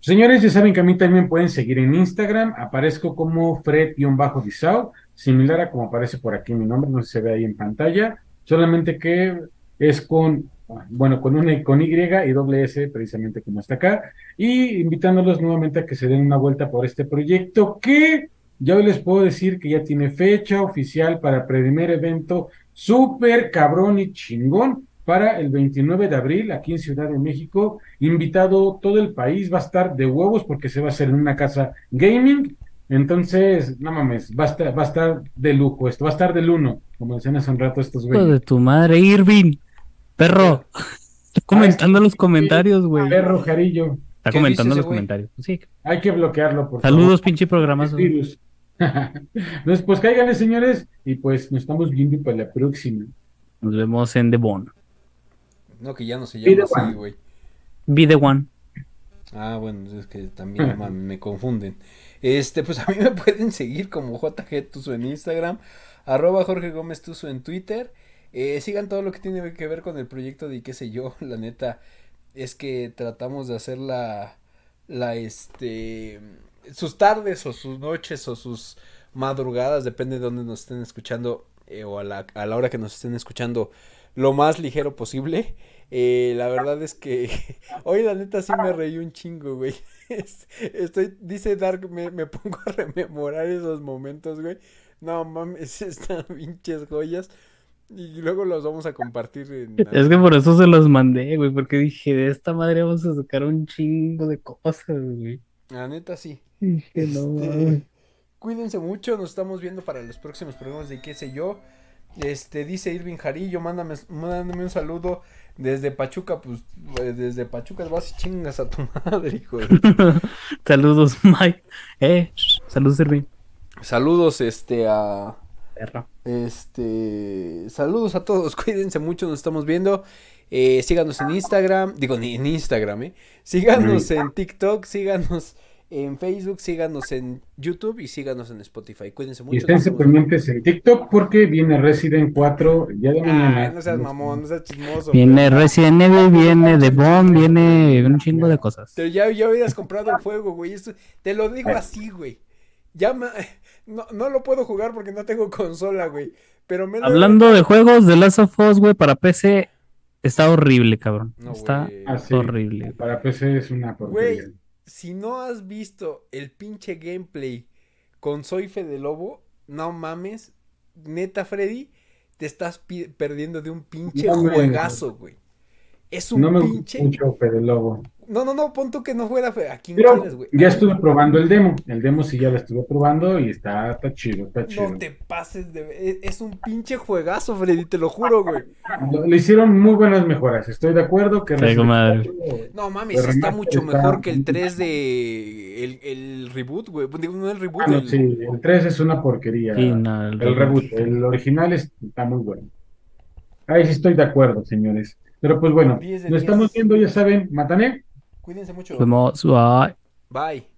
Señores, ya saben que a mí también pueden seguir en Instagram. Aparezco como Fred-Disau, similar a como aparece por aquí mi nombre, no se ve ahí en pantalla. Solamente que es con, bueno, con una con Y y doble S, precisamente como está acá. Y invitándolos nuevamente a que se den una vuelta por este proyecto que ya hoy les puedo decir que ya tiene fecha oficial para primer evento súper cabrón y chingón para el 29 de abril aquí en Ciudad de México. Invitado todo el país, va a estar de huevos porque se va a hacer en una casa gaming. Entonces, no mames, va a estar, va a estar de lujo esto, va a estar del uno, como decían hace un rato estos güeyes. de tu madre, Irving, perro. Está comentando los comentarios, güey. Perro, Jarillo. Está comentando los comentarios. Sí. Hay que bloquearlo, por Saludos, pinche programas. Virus. pues cáiganle, señores, y pues nos estamos viendo para la próxima. Nos vemos en The Bone. No, que ya no se llama así, güey. Be the one. Ah, bueno, es que también me confunden. Este, pues a mí me pueden seguir como JG Tuso en Instagram, arroba Jorge Gómez Tuso en Twitter. Eh, sigan todo lo que tiene que ver con el proyecto de qué sé yo, la neta, es que tratamos de hacer la, la, este, sus tardes o sus noches o sus madrugadas, depende de dónde nos estén escuchando eh, o a la, a la hora que nos estén escuchando, lo más ligero posible. Eh, la verdad es que hoy la neta sí me reí un chingo, güey. Estoy, dice Dark, me, me pongo a rememorar esos momentos, güey. No mames, están pinches joyas. Y luego los vamos a compartir. En... Es que por eso se los mandé, güey, porque dije, de esta madre vamos a sacar un chingo de cosas, güey. La neta sí. Dije, no, este, Cuídense mucho, nos estamos viendo para los próximos programas de qué sé yo. Este, dice Irving Jarillo, mándame, mándame un saludo desde Pachuca, pues, pues desde Pachuca vas y chingas a tu madre, hijo. saludos, Mike. Eh, saludos, Irving. Saludos, este, a... Este, saludos a todos, cuídense mucho, nos estamos viendo. Eh, síganos en Instagram, digo, en Instagram, eh. Síganos en TikTok, síganos en Facebook, síganos en YouTube y síganos en Spotify. Cuídense mucho. Y esténse pendientes en TikTok porque viene Resident 4 ya de mañana. no seas mamón, no seas chismoso. Viene Resident Evil, viene The Bomb, viene un chingo de cosas. Pero ya, ya hubieras comprado el juego, güey. te lo digo así, güey. Ya no, no lo puedo jugar porque no tengo consola, güey. Pero me Hablando de juegos de Last of Us, güey, para PC está horrible, cabrón. está ah, horrible. Para PC es una porquería. Güey, si no has visto el pinche gameplay con Soy Fede Lobo, no mames, neta Freddy, te estás perdiendo de un pinche juegazo, güey. Es un pinche. Mucho Fede Lobo. No, no, no, pon tú que no fuera a quién quieres, güey. Ya estuve probando el demo. El demo sí ya lo estuve probando y está, está chido, está chido. No te pases de. E, es un pinche juegazo, Freddy, te lo juro, güey. Le hicieron muy buenas mejoras. Estoy de acuerdo que. No mames, está mucho mejor que el 3 de. El, el reboot, güey. No el reboot. Ah, Sí, el 3 es una porquería. el, el reboot. El original está muy bueno. Ahí sí estoy de acuerdo, señores. Pero pues bueno, nos estamos viendo, ya saben, Matané. Cuídense mucho. Bye. Bye.